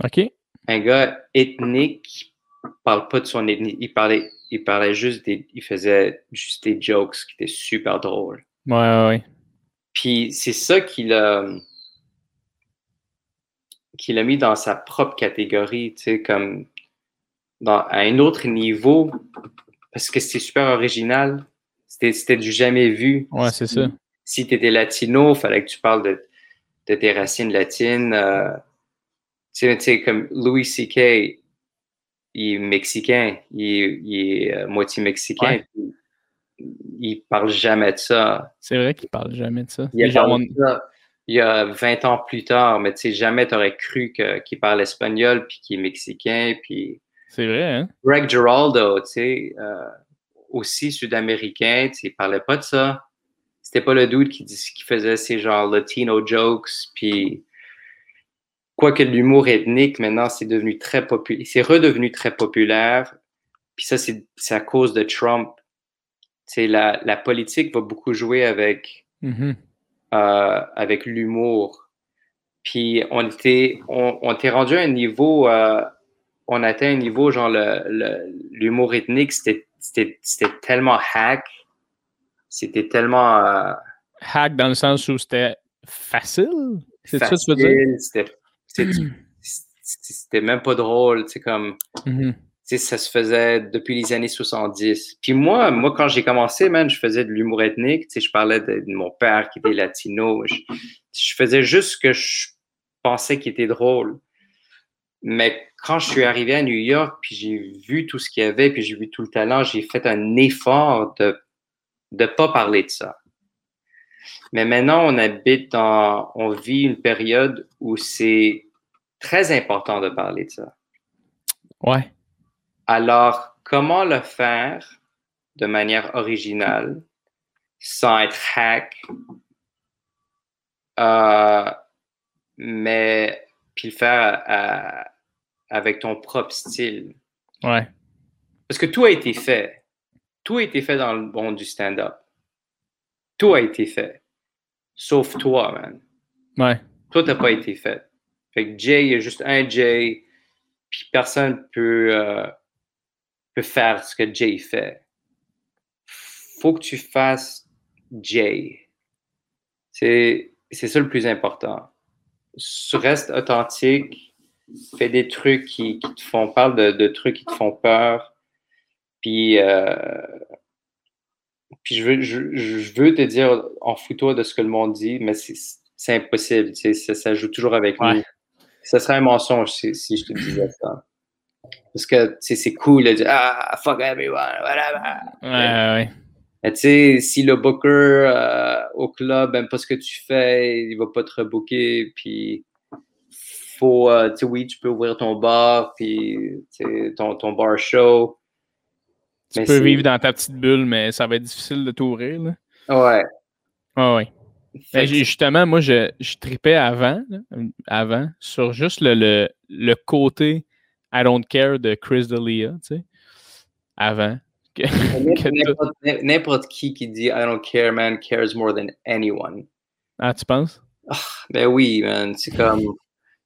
OK
un gars ethnique parle pas de son ethnie. Il parlait, il parlait juste des. Il faisait juste des jokes qui étaient super drôles.
Ouais, ouais,
Puis c'est ça qu'il a, qu'il a mis dans sa propre catégorie, tu sais, comme dans, à un autre niveau, parce que c'était super original. C'était du jamais vu.
Ouais, c'est ça.
Si tu étais latino, il fallait que tu parles de, de tes racines latines. Euh, tu sais, comme Louis C.K., il est mexicain, il, est euh, moitié mexicain. Il parle jamais de ça.
C'est vrai qu'il parle jamais de ça.
Il, a de ça il y a 20 ans plus tard, mais tu sais, jamais tu aurais cru qu'il parle espagnol puis qu'il est mexicain. Puis...
C'est vrai, hein?
Greg Giraldo, tu sais, euh, aussi sud-américain, tu sais, il parlait pas de ça. C'était pas le dude qui, qui faisait ces genre latino jokes, puis quoique l'humour ethnique, maintenant, c'est devenu très populaire. C'est redevenu très populaire. Puis ça, c'est à cause de Trump. Tu sais, la, la politique va beaucoup jouer avec...
Mm-hmm.
Euh, avec l'humour. Puis on était, on, on était rendu à un niveau, euh, on atteint un niveau, genre l'humour le, ethnique, c'était tellement hack, c'était tellement... Euh,
hack dans le sens où c'était facile? C'est ça que tu veux dire? (clears throat)
C'était même pas drôle, tu sais, comme...
Mm-hmm
ça se faisait depuis les années 70. Puis moi, moi quand j'ai commencé, man, je faisais de l'humour ethnique. Tu sais, je parlais de, mon père qui était latino. Je, faisais juste ce que je pensais qui était drôle. Mais quand je suis arrivé à New York, puis j'ai vu tout ce qu'il y avait, puis j'ai vu tout le talent, j'ai fait un effort de ne pas parler de ça. Mais maintenant, on habite dans, on vit une période où c'est très important de parler de ça.
Ouais.
Alors, comment le faire de manière originale sans être hack, euh, mais puis le faire euh, avec ton propre style.
Ouais.
Parce que tout a été fait. Tout a été fait dans le monde du stand-up. Tout a été fait. Sauf toi, man.
Ouais.
Toi, t'as pas été fait. Fait que Jay, il y a juste un Jay, puis personne peut, euh, faire ce que Jay fait. Faut que tu fasses Jay. C'est, c'est ça le plus important. Reste authentique, fais des trucs qui, te font, parle de, trucs qui te font peur. Puis, euh, puis je, veux, je, veux te dire, en fous-toi de ce que le monde dit, mais c'est, impossible. Ça, ça, joue toujours avec nous. Ça serait un mensonge si, si je te disais ça. Parce que c'est cool de dire Ah, fuck everyone, voilà.
Ouais, ouais.
Mais tu sais, si le booker euh, au club n'aime pas ce que tu fais, il va pas te rebooker, puis faut, euh, tu sais, oui, tu peux ouvrir ton bar, puis ton, ton bar show.
Tu peux vivre dans ta petite bulle, mais ça va être difficile de t'ouvrir.
Ouais.
Ouais, ouais. Ben, justement, moi, je, je tripais avant, avant, sur juste le, le, le côté I don't care de Chris D'Elia, tu sais, avant. (laughs)
N'importe qui qui dit I don't care, man, cares more than anyone.
Ah, tu penses?
Ah, ben oui, man. C'est comme,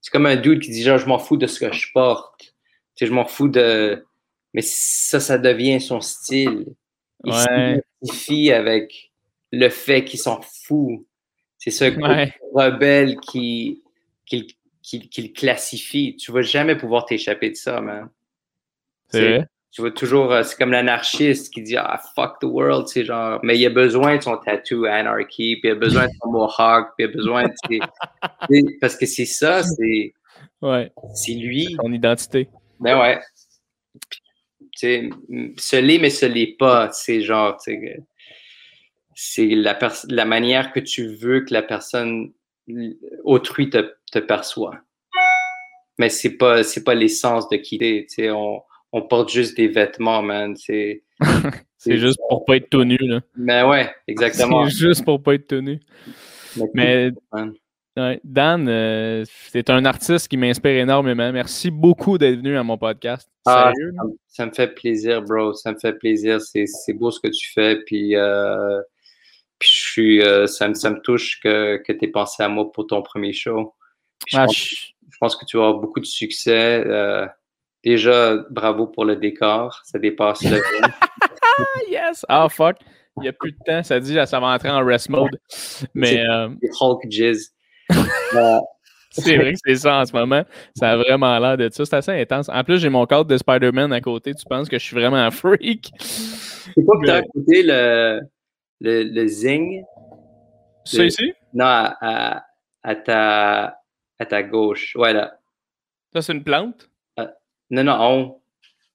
c'est comme un dude qui dit genre, je m'en fous de ce que je porte. Tu sais, je m'en fous de. Mais ça, ça devient son style. Il s'identifie avec le fait qu'il s'en fout. C'est ce ouais. rebelle qui, qui, qu'il classifie. Tu vas jamais pouvoir t'échapper de ça, man.
C'est?
Tu vas toujours, euh, c'est comme l'anarchiste qui dit ah fuck the world, c'est genre, mais il a besoin de son tattoo anarchy, puis il a besoin de son mohawk, puis il a besoin de, (laughs) parce que c'est ça, c'est,
ouais,
c'est lui,
son identité.
Ben ouais, tu sais, se l'est mais se l'est pas, c'est genre, c'est la, la manière que tu veux que la personne autrui te, te perçoit. Mais c'est pas, c'est pas l'essence de qui t'es. On, on porte juste des vêtements, man. C'est, (laughs)
c'est juste pour pas être tenu, là.
Mais ouais, exactement.
C'est juste pour pas être tenu. Mais, Dan, euh, c'est un artiste qui m'inspire énormément. Merci beaucoup d'être venu à mon podcast.
Ah, ça, me fait plaisir, bro. Ça me fait plaisir. C'est, beau ce que tu fais. Puis, euh, puis je suis, euh, ça, me, ça me touche que, que tu aies pensé à moi pour ton premier show. Ah, je, pense, que tu vas avoir beaucoup de succès. Euh, déjà, bravo pour le décor. Ça dépasse le (laughs)
yes! Ah, fuck! n'y a plus de temps. Ça dit, ça va entrer en rest mode. Mais. Euh,
Hulk Jizz. (laughs)
c'est vrai que c'est ça en ce moment. Ça a vraiment l'air de ça. C'est assez intense. En plus, j'ai mon cadre de Spider-Man à côté. Tu penses que je suis vraiment un (laughs) freak?
C'est pas que tu as écouté le, le, le Zing?
C'est ici?
Non, à, à, ta, à ta gauche. Ouais, là.
Ça, c'est une plante?
Euh, non, non, on.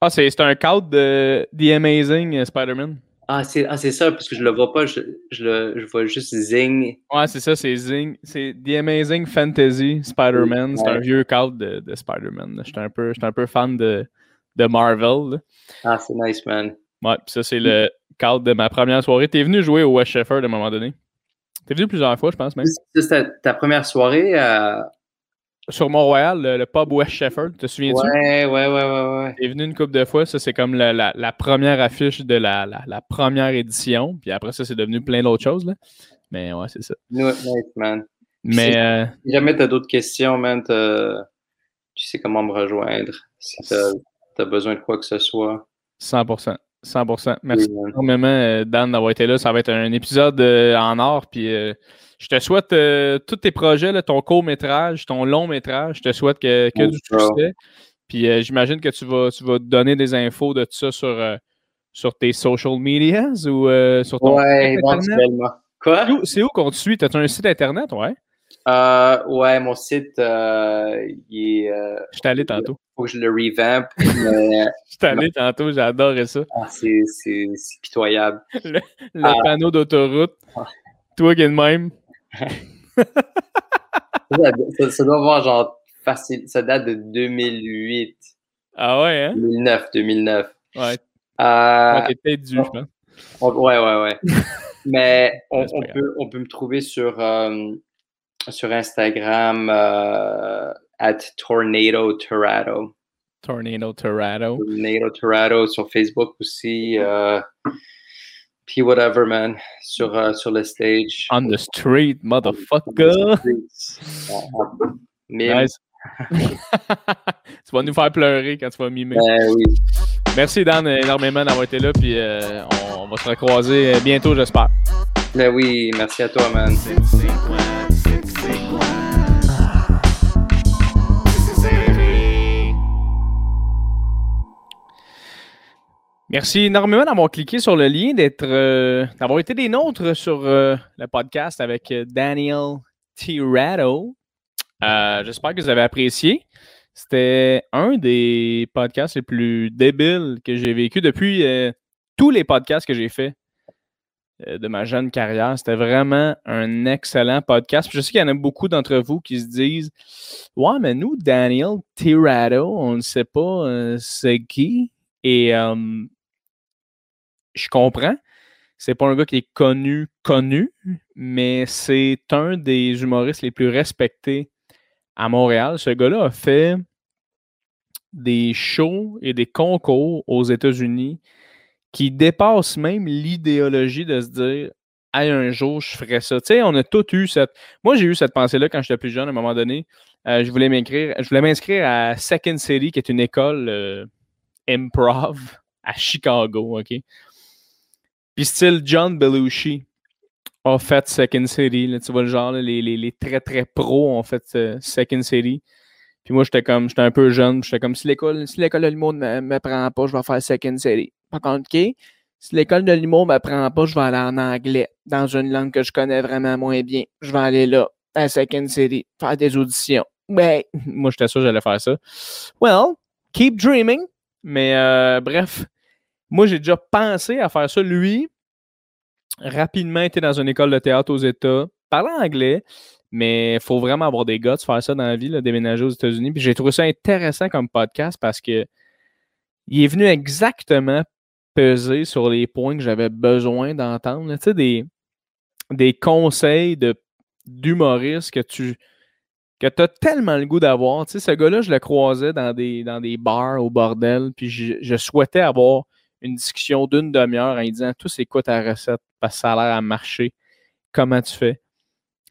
Ah, c'est un cadre de The Amazing Spider-Man.
Ah, c'est ah, ça, parce que je le vois pas, je, je, le, je vois juste Zing.
Ouais, c'est ça, c'est Zing. C'est The Amazing Fantasy Spider-Man. C'est un vieux cadre de, de Spider-Man. J'étais un, peu, un peu fan de, de Marvel.
Ah, c'est nice, man.
Ouais, puis ça, c'est le cadre de ma première soirée. T'es venu jouer au West Shefford à un moment donné? T'es venu plusieurs fois, je pense, même.
C'est ta, première soirée à
sur Mont-Royal, le, pub West Shefford, te souviens-tu?
Ouais, ouais, ouais, ouais, ouais.
T'es venu une couple de fois, ça c'est comme la, la, première affiche de la, la, première édition, puis après ça c'est devenu plein d'autres choses, là. Mais ouais, c'est ça.
Nice, man.
Mais... Si,
euh... jamais t'as d'autres questions, man, tu sais comment me rejoindre, si t'as as besoin de quoi que ce soit.
100%. 100%. Merci énormément, euh, Dan, d'avoir été là. Ça va être un épisode euh, en or, puis... Euh, je te souhaite euh, tous tes projets, ton court-métrage, ton long-métrage, je te souhaite que, que du succès. Puis euh, j'imagine que tu vas, tu vas donner des infos de tout ça sur, euh, sur tes social medias ou sur ton
ouais, éventuellement. Quoi?
C'est où, qu'on te suit? T'as un site internet, ouais?
ouais, mon site, il est.
je allé tantôt.
Faut que je le revamp. (laughs)
je suis allé tantôt, j'adorais ça.
Ah, c'est pitoyable.
Le, ah. panneau d'autoroute. Toi qui es même
ça, doit avoir genre facile. Ça date de 2008.
Ah ouais, hein?
2009, 2009.
Ouais. Euh, peut-être dû, je
pense. ouais, ouais, ouais. (laughs) Mais on, peut, on peut me trouver sur, euh, sur Instagram euh, at Tornado Torado.
Tornado Torado.
Tornado Torado sur Facebook aussi. Euh, puis whatever, man, sur, uh, sur le stage.
On the street, motherfucker. Nice. (laughs) tu vas nous faire pleurer quand tu vas mimer.
Ben, oui.
Merci, Dan, énormément d'avoir été là. Puis euh, on, on, va se recroiser bientôt, j'espère.
Ben oui, merci à toi, man.
Merci énormément d'avoir cliqué sur le lien, d'être, euh, d'avoir été des nôtres sur euh, le podcast avec euh, Daniel Tirado. j'espère que vous avez apprécié. C'était un des podcasts les plus débiles que j'ai vécu depuis tous les podcasts que j'ai faits de ma jeune carrière. C'était vraiment un excellent podcast. je sais qu'il y en a beaucoup d'entre vous qui se disent Ouais, mais nous, Daniel Tirado, on ne sait pas c'est qui. Et je comprends. C'est pas un gars qui est connu, connu, mais c'est un des humoristes les plus respectés à Montréal. Ce gars-là a fait des shows et des concours aux États-Unis qui dépassent même l'idéologie de se dire Hey, un jour, je ferais ça. Tu sais, on a tous eu cette. Moi, j'ai eu cette pensée-là quand j'étais plus jeune, à un moment donné. Euh, je voulais m'inscrire. Je voulais m'inscrire à Second City, qui est une école euh, improv à Chicago, OK? Puis style John Belushi a fait Second City. tu vois le genre, les, les, les, très très pros ont fait euh, Second City. Puis moi, j'étais comme, j'étais un peu jeune. J'étais comme, si l'école, si l'école de l'humour ne me prend pas, je vais faire Second City. Par contre, si l'école de l'humour ne me prend pas, je vais aller en anglais, dans une langue que je connais vraiment moins bien. Je vais aller là, à Second City, faire des auditions. Ben, (laughs) moi, j'étais sûr que j'allais faire ça. Well, keep dreaming. Mais euh, bref, moi, j'ai déjà pensé à faire ça. Lui, rapidement était dans une école de théâtre aux États, parlait anglais, mais il faut vraiment avoir des gars de faire ça dans la vie, déménager aux États-Unis. Puis j'ai trouvé ça intéressant comme podcast parce que il est venu exactement peser sur les points que j'avais besoin d'entendre. Tu sais, des, des conseils de, d'humoristes que tu que as tellement le goût d'avoir. Tu sais, ce gars-là, je le croisais dans des, dans des bars au bordel, puis je souhaitais avoir une discussion d'une demi-heure en disant Tout c'est quoi ta recette parce que ça a l'air à marcher. Comment tu fais?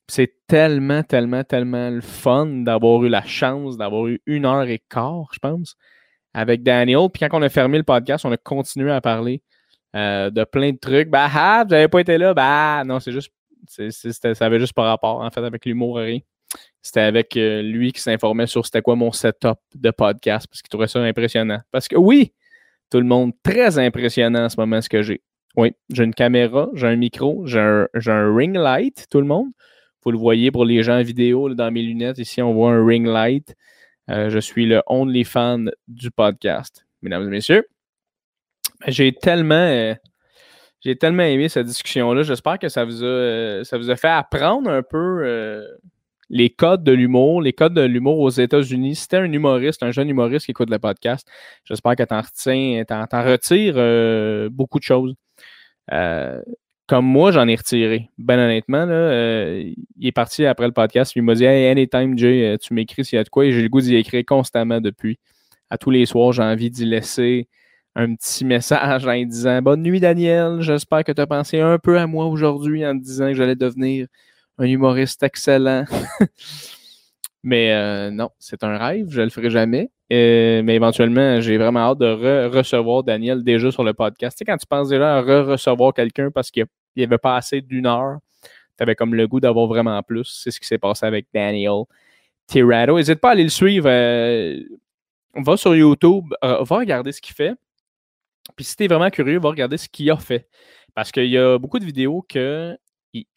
C'est tellement, tellement, tellement le fun d'avoir eu la chance d'avoir eu une heure et quart, je pense, avec Daniel. Puis quand on a fermé le podcast, on a continué à parler euh, de plein de trucs. Bah, ah, vous n'avez pas été là. Bah, non, c'est juste. ça avait juste pas rapport, en fait, avec l'humour rien. C'était avec euh, lui qui s'informait sur c'était quoi mon setup de podcast parce qu'il trouvait ça impressionnant. Parce que oui, tout le monde, très impressionnant en ce moment ce que j'ai. Oui, j'ai une caméra, j'ai un micro, j'ai un, ring light, tout le monde. Vous le voyez pour les gens en vidéo dans mes lunettes. Ici, on voit un ring light. Euh, je suis le only fan du podcast, mesdames et messieurs. J'ai tellement, euh, j'ai tellement aimé cette discussion-là. J'espère que ça vous, euh, ça vous a fait apprendre un peu les codes de l'humour, les codes de l'humour aux États-Unis. Si un humoriste, un jeune humoriste qui écoute le podcast, j'espère que t'en retiens, t'en, retires beaucoup de choses. comme moi, j'en ai retiré. Ben honnêtement, là, il est parti après le podcast. Il m'a dit Hey, anytime, Jay, tu m'écris s'il y a de quoi. Et j'ai le goût d'y écrire constamment depuis. À tous les soirs, j'ai envie d'y laisser un petit message en disant Bonne nuit, Daniel. J'espère que tu as pensé un peu à moi aujourd'hui en disant que j'allais devenir un humoriste excellent. (laughs) mais euh, non, c'est un rêve, je le ferai jamais. Euh, mais éventuellement, j'ai vraiment hâte de recevoir Daniel déjà sur le podcast. Tu sais, quand tu penses déjà à re-recevoir quelqu'un parce qu'il n'y avait pas assez d'une heure, tu avais comme le goût d'avoir vraiment plus. C'est ce qui s'est passé avec Daniel Tirado. N'hésite pas à aller le suivre. Euh, va sur YouTube, va regarder ce qu'il fait. Puis si tu es vraiment curieux, va regarder ce qu'il a fait. Parce qu'il y a beaucoup de vidéos que.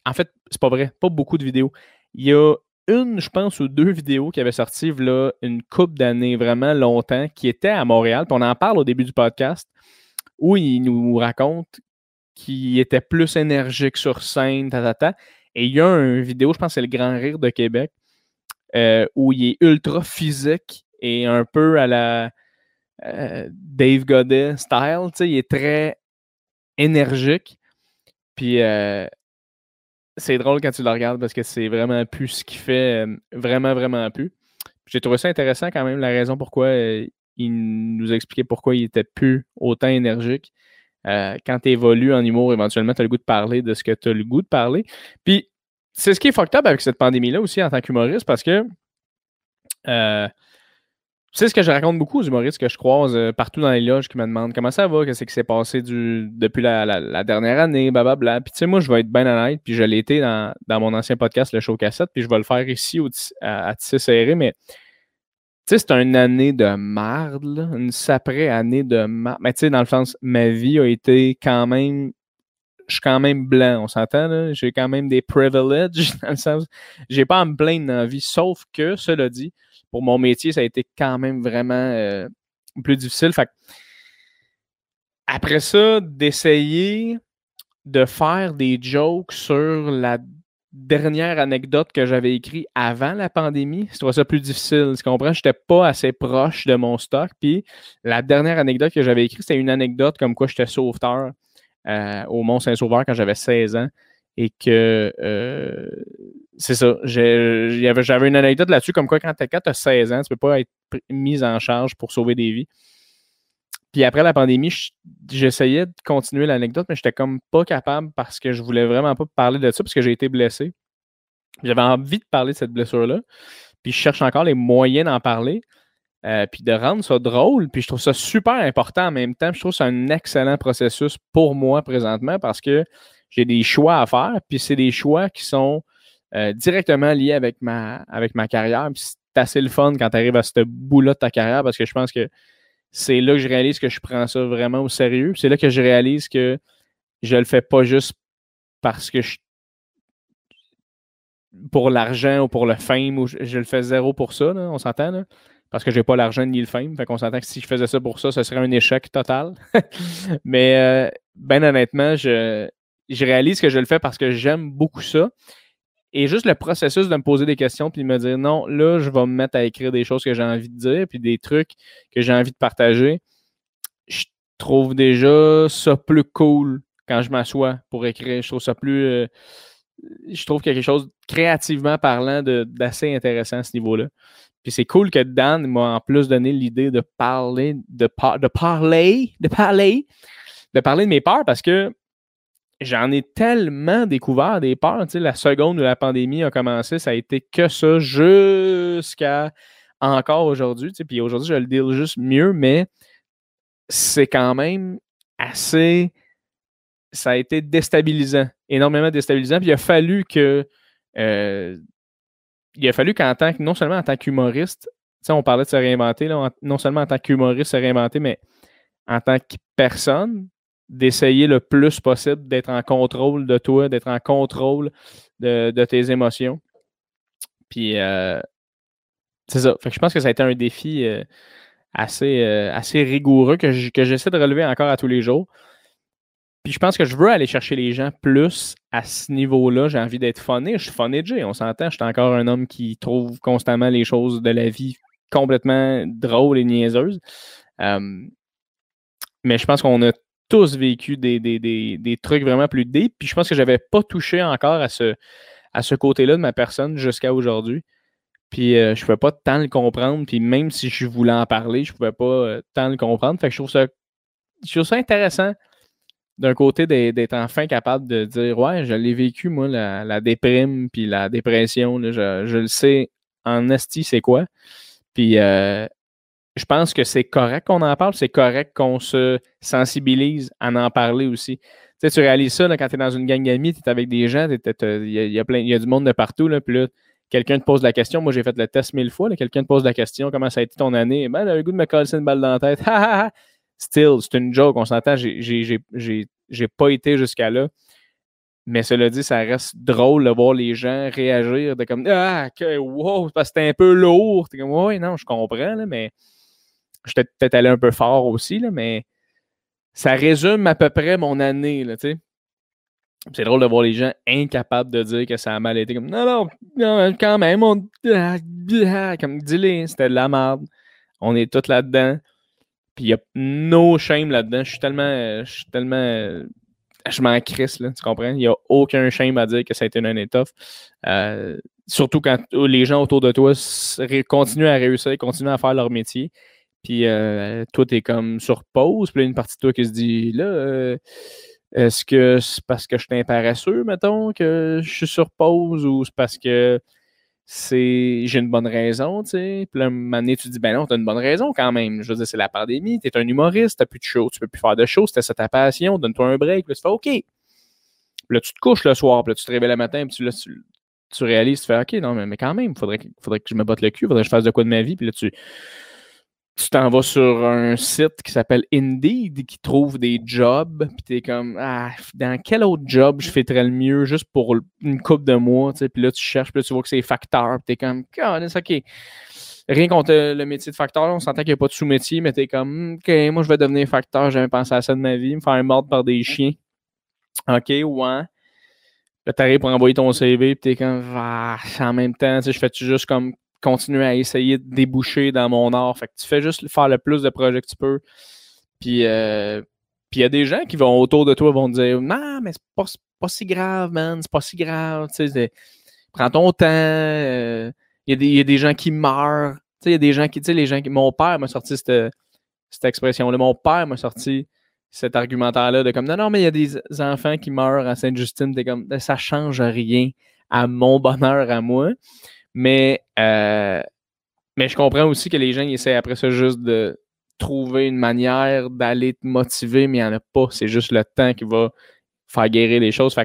En fait, c'est pas vrai, pas beaucoup de vidéos. Il y a une, je pense, ou deux vidéos qui avaient sorti là, une coupe d'années vraiment longtemps, qui étaient à Montréal. Puis on en parle au début du podcast, où il nous raconte qu'il était plus énergique sur scène, ta, ta, ta. Et il y a une vidéo, je pense que c'est le Grand Rire de Québec, euh, où il est ultra physique et un peu à la euh, Dave Godet style. Il est très énergique. Puis euh, c'est drôle quand tu le regardes parce que c'est vraiment plus ce qu'il fait, euh, vraiment, vraiment plus. J'ai trouvé ça intéressant quand même, la raison pourquoi il nous expliquait pourquoi il était plus autant énergique. quand tu évolues en humour, éventuellement, tu as le goût de parler de ce que tu as le goût de parler. Puis, c'est ce qui est fucked avec cette pandémie-là aussi en tant qu'humoriste parce que c'est ce que je raconte beaucoup aux humoristes que je croise euh, partout dans les loges qui me demandent comment ça va, qu'est-ce qui s'est passé depuis la, dernière année, blablabla. Puis tu sais, moi, je vais être bien honnête, puis je l'ai été dans, mon ancien podcast, le show cassette, puis je vais le faire ici à, à Serré, mais tu sais, c'est une année de marde, une saprée année de marde. Mais tu sais, dans le sens, ma vie a été quand même je suis quand même blanc, on s'entend, j'ai quand même des privileges, (laughs) dans le sens, j'ai pas à me plaindre dans la vie, sauf que, cela dit, pour mon métier, ça a été quand même vraiment euh, plus difficile. après ça, d'essayer de faire des jokes sur la dernière anecdote que j'avais écrite avant la pandémie, je ça plus difficile. Tu comprends? Je n'étais pas assez proche de mon stock. Puis la dernière anecdote que j'avais écrite, c'était une anecdote comme quoi j'étais sauveteur euh, au Mont-Saint-Sauveur quand j'avais 16 ans et que euh, c'est ça. J'avais une anecdote là-dessus, comme quoi quand tu as 16 ans, tu ne peux pas être mis en charge pour sauver des vies. Puis après la pandémie, j'essayais de continuer l'anecdote, mais j'étais comme pas capable parce que je voulais vraiment pas parler de ça parce que j'ai été blessé. J'avais envie de parler de cette blessure-là. Puis je cherche encore les moyens d'en parler. Euh, puis de rendre ça drôle. Puis je trouve ça super important en même temps. je trouve que c'est un excellent processus pour moi présentement parce que j'ai des choix à faire. Puis c'est des choix qui sont euh, directement liés avec ma, avec ma carrière. C'est assez le fun quand tu arrives à ce bout-là de ta carrière parce que je pense que c'est là que je réalise que je prends ça vraiment au sérieux. C'est là que je réalise que je le fais pas juste parce que je pour l'argent ou pour le fame, ou je, le fais zéro pour ça, on s'entend, parce que j'ai pas l'argent ni le fame. Fait qu'on s'entend que si je faisais ça pour ça, ce serait un échec total. (laughs) Mais euh, ben honnêtement, je, je réalise que je le fais parce que j'aime beaucoup ça. Et juste le processus de me poser des questions puis de me dire non, là, je vais me mettre à écrire des choses que j'ai envie de dire puis des trucs que j'ai envie de partager. Je trouve déjà ça plus cool quand je m'assois pour écrire. Je trouve ça plus. Euh, je trouve quelque chose créativement parlant d'assez intéressant à ce niveau-là. Puis c'est cool que Dan m'a en plus donné l'idée de parler, de, de parler, de parler, de parler de mes peurs parce que j'en ai tellement découvert des peurs. Tu sais, la seconde où la pandémie a commencé, ça a été que ça jusqu'à encore aujourd'hui. Tu sais, puis aujourd'hui, je le dis juste mieux, mais c'est quand même assez ça a été déstabilisant, énormément déstabilisant. Puis il a fallu que. Euh, il a fallu qu'en tant que, non seulement en tant qu'humoriste, on parlait de se réinventer, là, non seulement en tant qu'humoriste, se réinventer, mais en tant que personne, d'essayer le plus possible d'être en contrôle de toi, d'être en contrôle de, tes émotions. Puis, euh, c'est ça. je pense que ça a été un défi euh, assez, euh, assez rigoureux que, j'essaie de relever encore à tous les jours. Puis je pense que je veux aller chercher les gens plus à ce niveau-là. J'ai envie d'être funné. Je suis funné Jay, on s'entend. Je suis encore un homme qui trouve constamment les choses de la vie complètement drôles et niaiseuses. mais je pense qu'on a tous vécu des, trucs vraiment plus deep. Puis je pense que je n'avais pas touché encore à ce, à ce côté-là de ma personne jusqu'à aujourd'hui. Puis euh, je ne pouvais pas tant le comprendre. Puis même si je voulais en parler, je ne pouvais pas euh, tant le comprendre. Fait que je trouve ça, je trouve ça intéressant d'un côté d'être enfin capable de dire Ouais, je l'ai vécu, moi, la, déprime, puis la dépression. je, le sais en esti, c'est quoi. Puis euh, je pense que c'est correct qu'on en parle, c'est correct qu'on se sensibilise à en parler aussi. Tu sais, tu réalises ça quand tu es dans une gang d'amis, tu es avec des gens, il y, y a du monde de partout, puis là, quelqu'un te pose la question. Moi, j'ai fait le test mille fois. Quelqu'un te pose la question comment ça a été ton année? Ben, le goût de me coller une balle dans la tête. (laughs) Still, c'est une joke, on s'entend. J'ai pas été jusqu'à là. Mais cela dit, ça reste drôle de voir les gens réagir de comme Ah, que, wow, parce que c'était un peu lourd. T'es comme Ouais, non, je comprends, là, mais J'étais peut-être allé un peu fort aussi, là, mais ça résume à peu près mon année. C'est drôle de voir les gens incapables de dire que ça a mal été. Comme, non, non, quand même, on. Comme, dis-le, c'était de la merde. On est tous là-dedans. Puis il y a no shame là-dedans. Je suis tellement. Je suis tellement. Je m'en crisse, là, tu comprends? Il n'y a aucun shame à dire que ça a été une année. Euh, surtout quand les gens autour de toi continuent à réussir, continuent à faire leur métier. Puis euh, toi, t'es comme sur pause. Puis là, une partie de toi qui se dit là, euh, est-ce que c'est parce que je suis paresseux, mettons, que je suis sur pause ou c'est parce que c'est j'ai une bonne raison, tu sais? Puis là, un moment donné, tu dis ben non, t'as une bonne raison quand même. Je veux dire, c'est la pandémie, t'es un humoriste, t'as plus de show, tu peux plus faire de show, c'était ça ta passion, donne-toi un break. Puis là, tu fais OK. Puis là, tu te couches le soir, puis là, tu te réveilles le matin, puis là, tu, tu réalises, tu fais OK, non, mais, mais quand même, faudrait, faudrait que je me batte le cul, faudrait que je fasse de quoi de ma vie. Puis là, tu tu t'en vas sur un site qui s'appelle Indeed qui trouve des jobs, puis t'es comme ah, dans quel autre job je ferais le mieux juste pour une coupe de mois, tu sais, puis là tu cherches, puis là, tu vois que c'est facteur, puis t'es comme c'est ok. Rien contre le métier de facteur, on s'entend qu'il n'y a pas de sous-métier, mais t'es comme OK, moi je vais devenir facteur, j'ai pensé à ça de ma vie, me faire mordre par des chiens. OK, ouais. Là, t'arrives pour envoyer ton CV, puis t'es comme, ah, en même temps, je fais-tu juste comme continuer à essayer de déboucher dans mon art. Fait que tu fais juste faire le plus de projets que tu peux. Puis euh, il y a des gens qui vont autour de toi vont dire Non, mais c'est pas, pas si grave, man, c'est pas si grave. prends ton temps. Euh, il y, a des gens qui meurent. Il y a des gens qui, les gens qui. Mon père m'a sorti cette, cette expression-là. Mon père m'a sorti cet argumentaire-là de comme non, non, mais il y a des enfants qui meurent à Sainte-Justine. comme ça change rien à mon bonheur à moi. Mais, euh, mais je comprends aussi que les gens essaient après ça juste de trouver une manière d'aller te motiver, mais il n'y en a pas. C'est juste le temps qui va faire guérir les choses.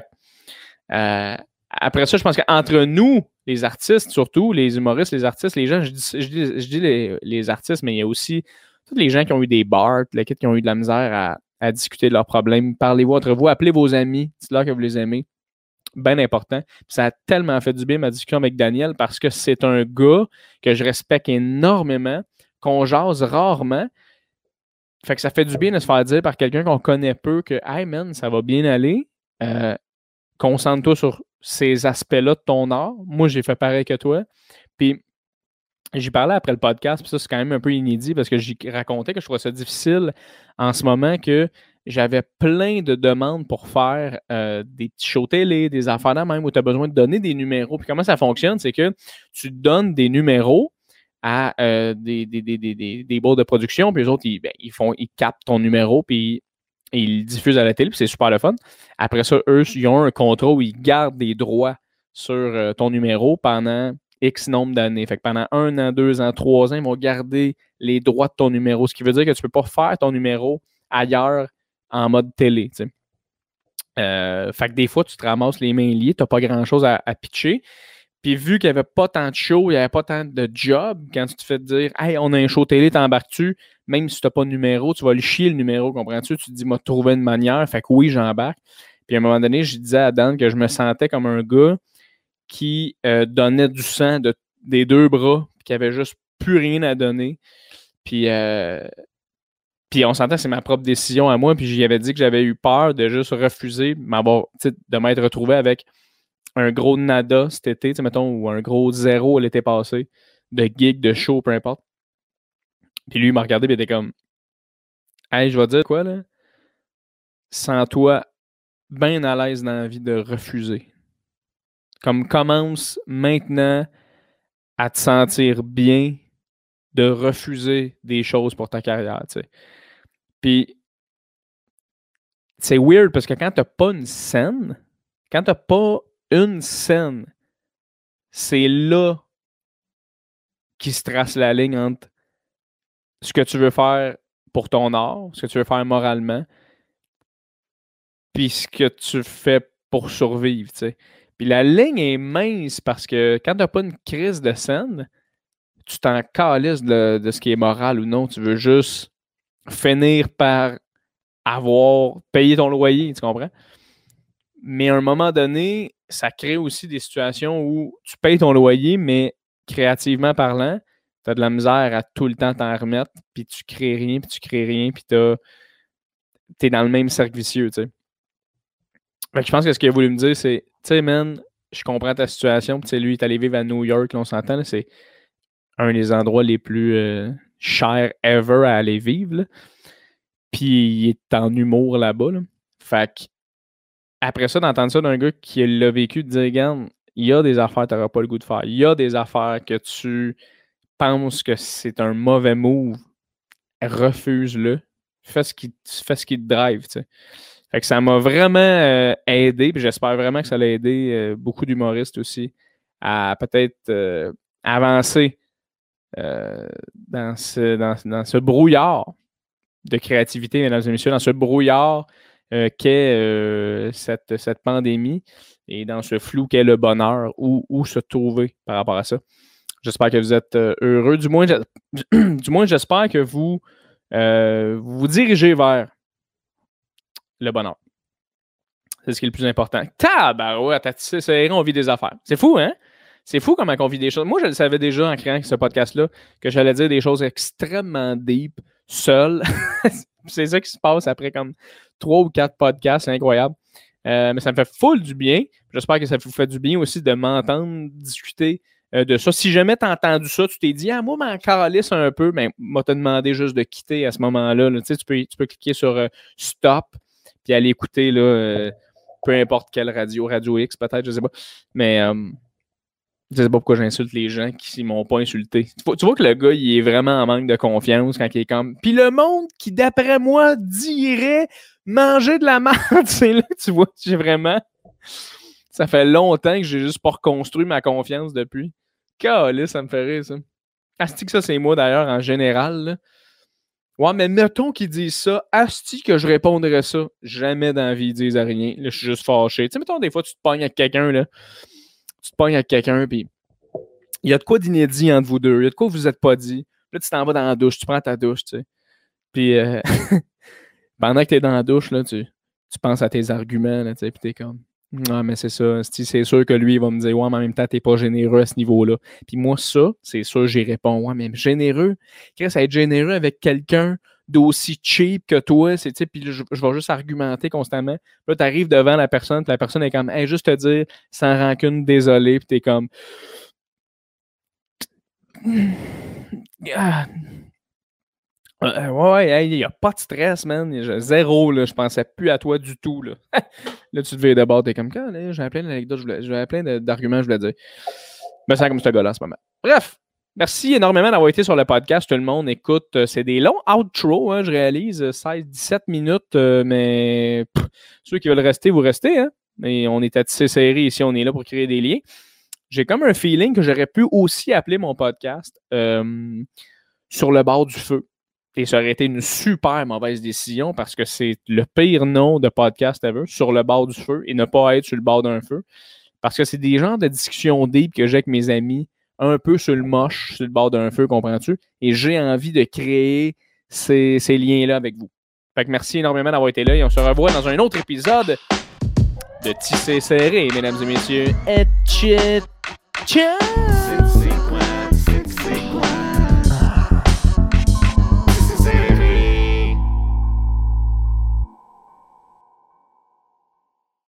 Euh, après ça, je pense qu'entre nous, les artistes, surtout les humoristes, les artistes, les gens, je dis, les, artistes, mais il y a aussi tous les gens qui ont eu des bars, les qui ont eu de la misère à, à discuter de leurs problèmes. Parlez-vous entre vous, appelez vos amis, dites-leur que vous les aimez bien important. ça a tellement fait du bien ma discussion avec Daniel parce que c'est un gars que je respecte énormément, qu'on jase rarement. Fait que ça fait du bien de se faire dire par quelqu'un qu'on connaît peu que Hey man, ça va bien aller. Euh, concentre-toi sur ces aspects-là de ton art. Moi, j'ai fait pareil que toi. Puis J'y parlais après le podcast, puis ça, c'est quand même un peu inédit parce que j'y racontais que je trouvais ça difficile en ce moment que j'avais plein de demandes pour faire euh, des petits shows télé, des affaires de même où tu as besoin de donner des numéros. Puis comment ça fonctionne, c'est que tu donnes des numéros à euh, des, des, des, des, de production, puis les autres, ils, ben, ils, font, ils captent ton numéro, puis ils le diffusent à la télé, puis c'est super le fun. Après ça, eux, ils ont un contrat où ils gardent des droits sur euh, ton numéro pendant X nombre d'années. Fait que pendant un an, deux ans, trois ans, ils vont garder les droits de ton numéro. Ce qui veut dire que tu ne peux pas faire ton numéro ailleurs en mode télé. Euh, fait que des fois, tu te ramasses les mains liées, tu n'as pas grand-chose à, pitcher. Puis vu qu'il n'y avait pas tant de show, il n'y avait pas tant de job, quand tu te fais dire Hey, on a un show télé, t'embarques-tu? Même si tu n'as pas de numéro, tu vas le chier le numéro, comprends-tu? Tu te dis, m'a trouvé une manière. Fait que oui, j'embarque. Puis à un moment donné, je disais à Dan que je me sentais comme un gars qui euh, donnait du sang de, des deux bras, puis qui avait juste plus rien à donner. Puis, euh, puis on que c'est ma propre décision à moi. Puis j'y avais dit que j'avais eu peur de juste refuser de m'être retrouvé avec un gros nada cet été, mettons, ou un gros zéro l'été passé, de gig, de show, peu importe. Puis lui, il m'a regardé, et il était comme Hey, je vais dire quoi, là? Sens-toi bien à l'aise dans la vie de refuser. Comme commence maintenant à te sentir bien de refuser des choses pour ta carrière, tu sais. Puis, c'est weird parce que quand t'as pas une scène, quand t'as pas une scène, c'est là qui se trace la ligne entre ce que tu veux faire pour ton art, ce que tu veux faire moralement, puis ce que tu fais pour survivre. Puis la ligne est mince parce que quand tu n'as pas une crise de scène, tu t'en calisses de, de, ce qui est moral ou non. Tu veux juste finir par avoir payé ton loyer, tu comprends? Mais à un moment donné, ça crée aussi des situations où tu payes ton loyer, mais créativement parlant, tu as de la misère à tout le temps t'en remettre, puis tu crées rien, puis tu crées rien, puis tu es dans le même cercle vicieux, tu sais. je pense que ce qu'il a voulu me dire, c'est, sais, man, je comprends ta situation, puis lui, il est allé vivre à New York, on s'entend, c'est un des endroits les plus euh, chers ever à aller vivre, puis il est en humour là-bas, là. Fait que, après ça, d'entendre ça d'un gars qui l'a vécu, de dire, regarde, il y a des affaires que tu n'auras pas le goût de faire. Il y a des affaires que tu penses que c'est un mauvais move, refuse-le. Fais ce qui, fais ce qui te drive. Tu sais. Que ça m'a vraiment euh, aidé, puis j'espère vraiment que ça l'a aidé euh, beaucoup d'humoristes aussi à peut-être euh, avancer dans, ce, dans, ce brouillard de créativité, mesdames et messieurs, dans ce brouillard qu'est cette, cette pandémie et dans ce flou qu'est le bonheur, où, où se trouver par rapport à ça. J'espère que vous êtes heureux. Du moins, (clears throat) du moins j'espère que vous, vous dirigez vers le bonheur. C'est ce qui est le plus important. Tabarouette, c'est on vit des affaires. C'est fou, hein? C'est fou comment on vit des choses. Moi, je le savais déjà en créant ce podcast-là, que j'allais dire des choses extrêmement deep, seul. (laughs) c'est ça qui se passe après comme trois ou quatre podcasts. C'est incroyable. Euh, mais ça me fait full du bien. J'espère que ça vous fait du bien aussi de m'entendre discuter euh, de ça. Si jamais tu as entendu ça, tu t'es dit, ah, moi, m'en calisse un peu, mais ben, m'a te demandé juste de quitter à ce moment-là. Tu, sais, tu, peux, tu peux cliquer sur euh, stop puis aller écouter, là, euh, peu importe quelle radio, Radio X peut-être, je sais pas. Mais je sais pas pourquoi j'insulte les gens qui m'ont pas insulté. Tu vois, que le gars, il est vraiment en manque de confiance quand il est comme. Puis le monde qui, d'après moi, dirait manger de la merde, (laughs) c'est là tu vois, j'ai vraiment. Ça fait longtemps que j'ai juste pas reconstruit ma confiance depuis. Calé, ça me fait rire, ça. Asti que ça, c'est moi d'ailleurs en général. Ouais, mais mettons qu'ils disent ça. Asti que je répondrais ça. Jamais dans la vie ils disent rien. Là, je suis juste fâché. Tu sais, mettons, des fois, tu te pognes avec quelqu'un, là. Tu te pognes avec quelqu'un, puis il y a de quoi d'inédit entre vous deux. Il y a de quoi vous êtes pas dit. Là, tu t'en vas dans la douche, tu prends ta douche, tu sais. Puis euh, (laughs) pendant que tu es dans la douche, là, tu, tu penses à tes arguments, là, tu sais, puis t'es comme. Ah, mais c'est ça. C'est sûr que lui, il va me dire Ouais, mais en même temps, t'es pas généreux à ce niveau-là. Puis moi, ça, c'est sûr, j'y réponds Ouais, mais généreux, que être généreux avec quelqu'un d'aussi cheap que toi, c'est puis je, je, vais juste argumenter constamment. Là, tu arrives devant la personne, puis la personne est comme hey, juste te dire sans rancune, désolé, puis t'es comme (tsk) ah, euh, ouais, il n'y a pas de stress, man. Zéro, là. Je pensais plus à toi du tout, là. (laughs) là, tu devais d'abord, t'es comme, quand, j'avais plein d'anecdotes, j'avais plein d'arguments, je voulais dire. Mais c'est comme ce gars-là, ce moment. Bref, merci énormément d'avoir été sur le podcast. Tout le monde écoute. Euh, c'est des longs outros, hein, je réalise. 16-17 euh, minutes, mais ceux qui veulent rester, vous restez, hein. Mais on est à tisser serré ici, on est là pour créer des liens. J'ai comme un feeling que j'aurais pu aussi appeler mon podcast sur le bord du feu Et ça aurait été une super mauvaise décision parce que c'est le pire nom de podcast ever, sur le bord du feu et ne pas être sur le bord d'un feu. Parce que c'est des genres de discussions deep que j'ai avec mes amis, un peu sur le moche, sur le bord d'un feu, comprends-tu? Et j'ai envie de créer ces, liens-là avec vous. Fait que merci énormément d'avoir été là et on se revoit dans un autre épisode de Tissé Serré, mesdames et messieurs. Et!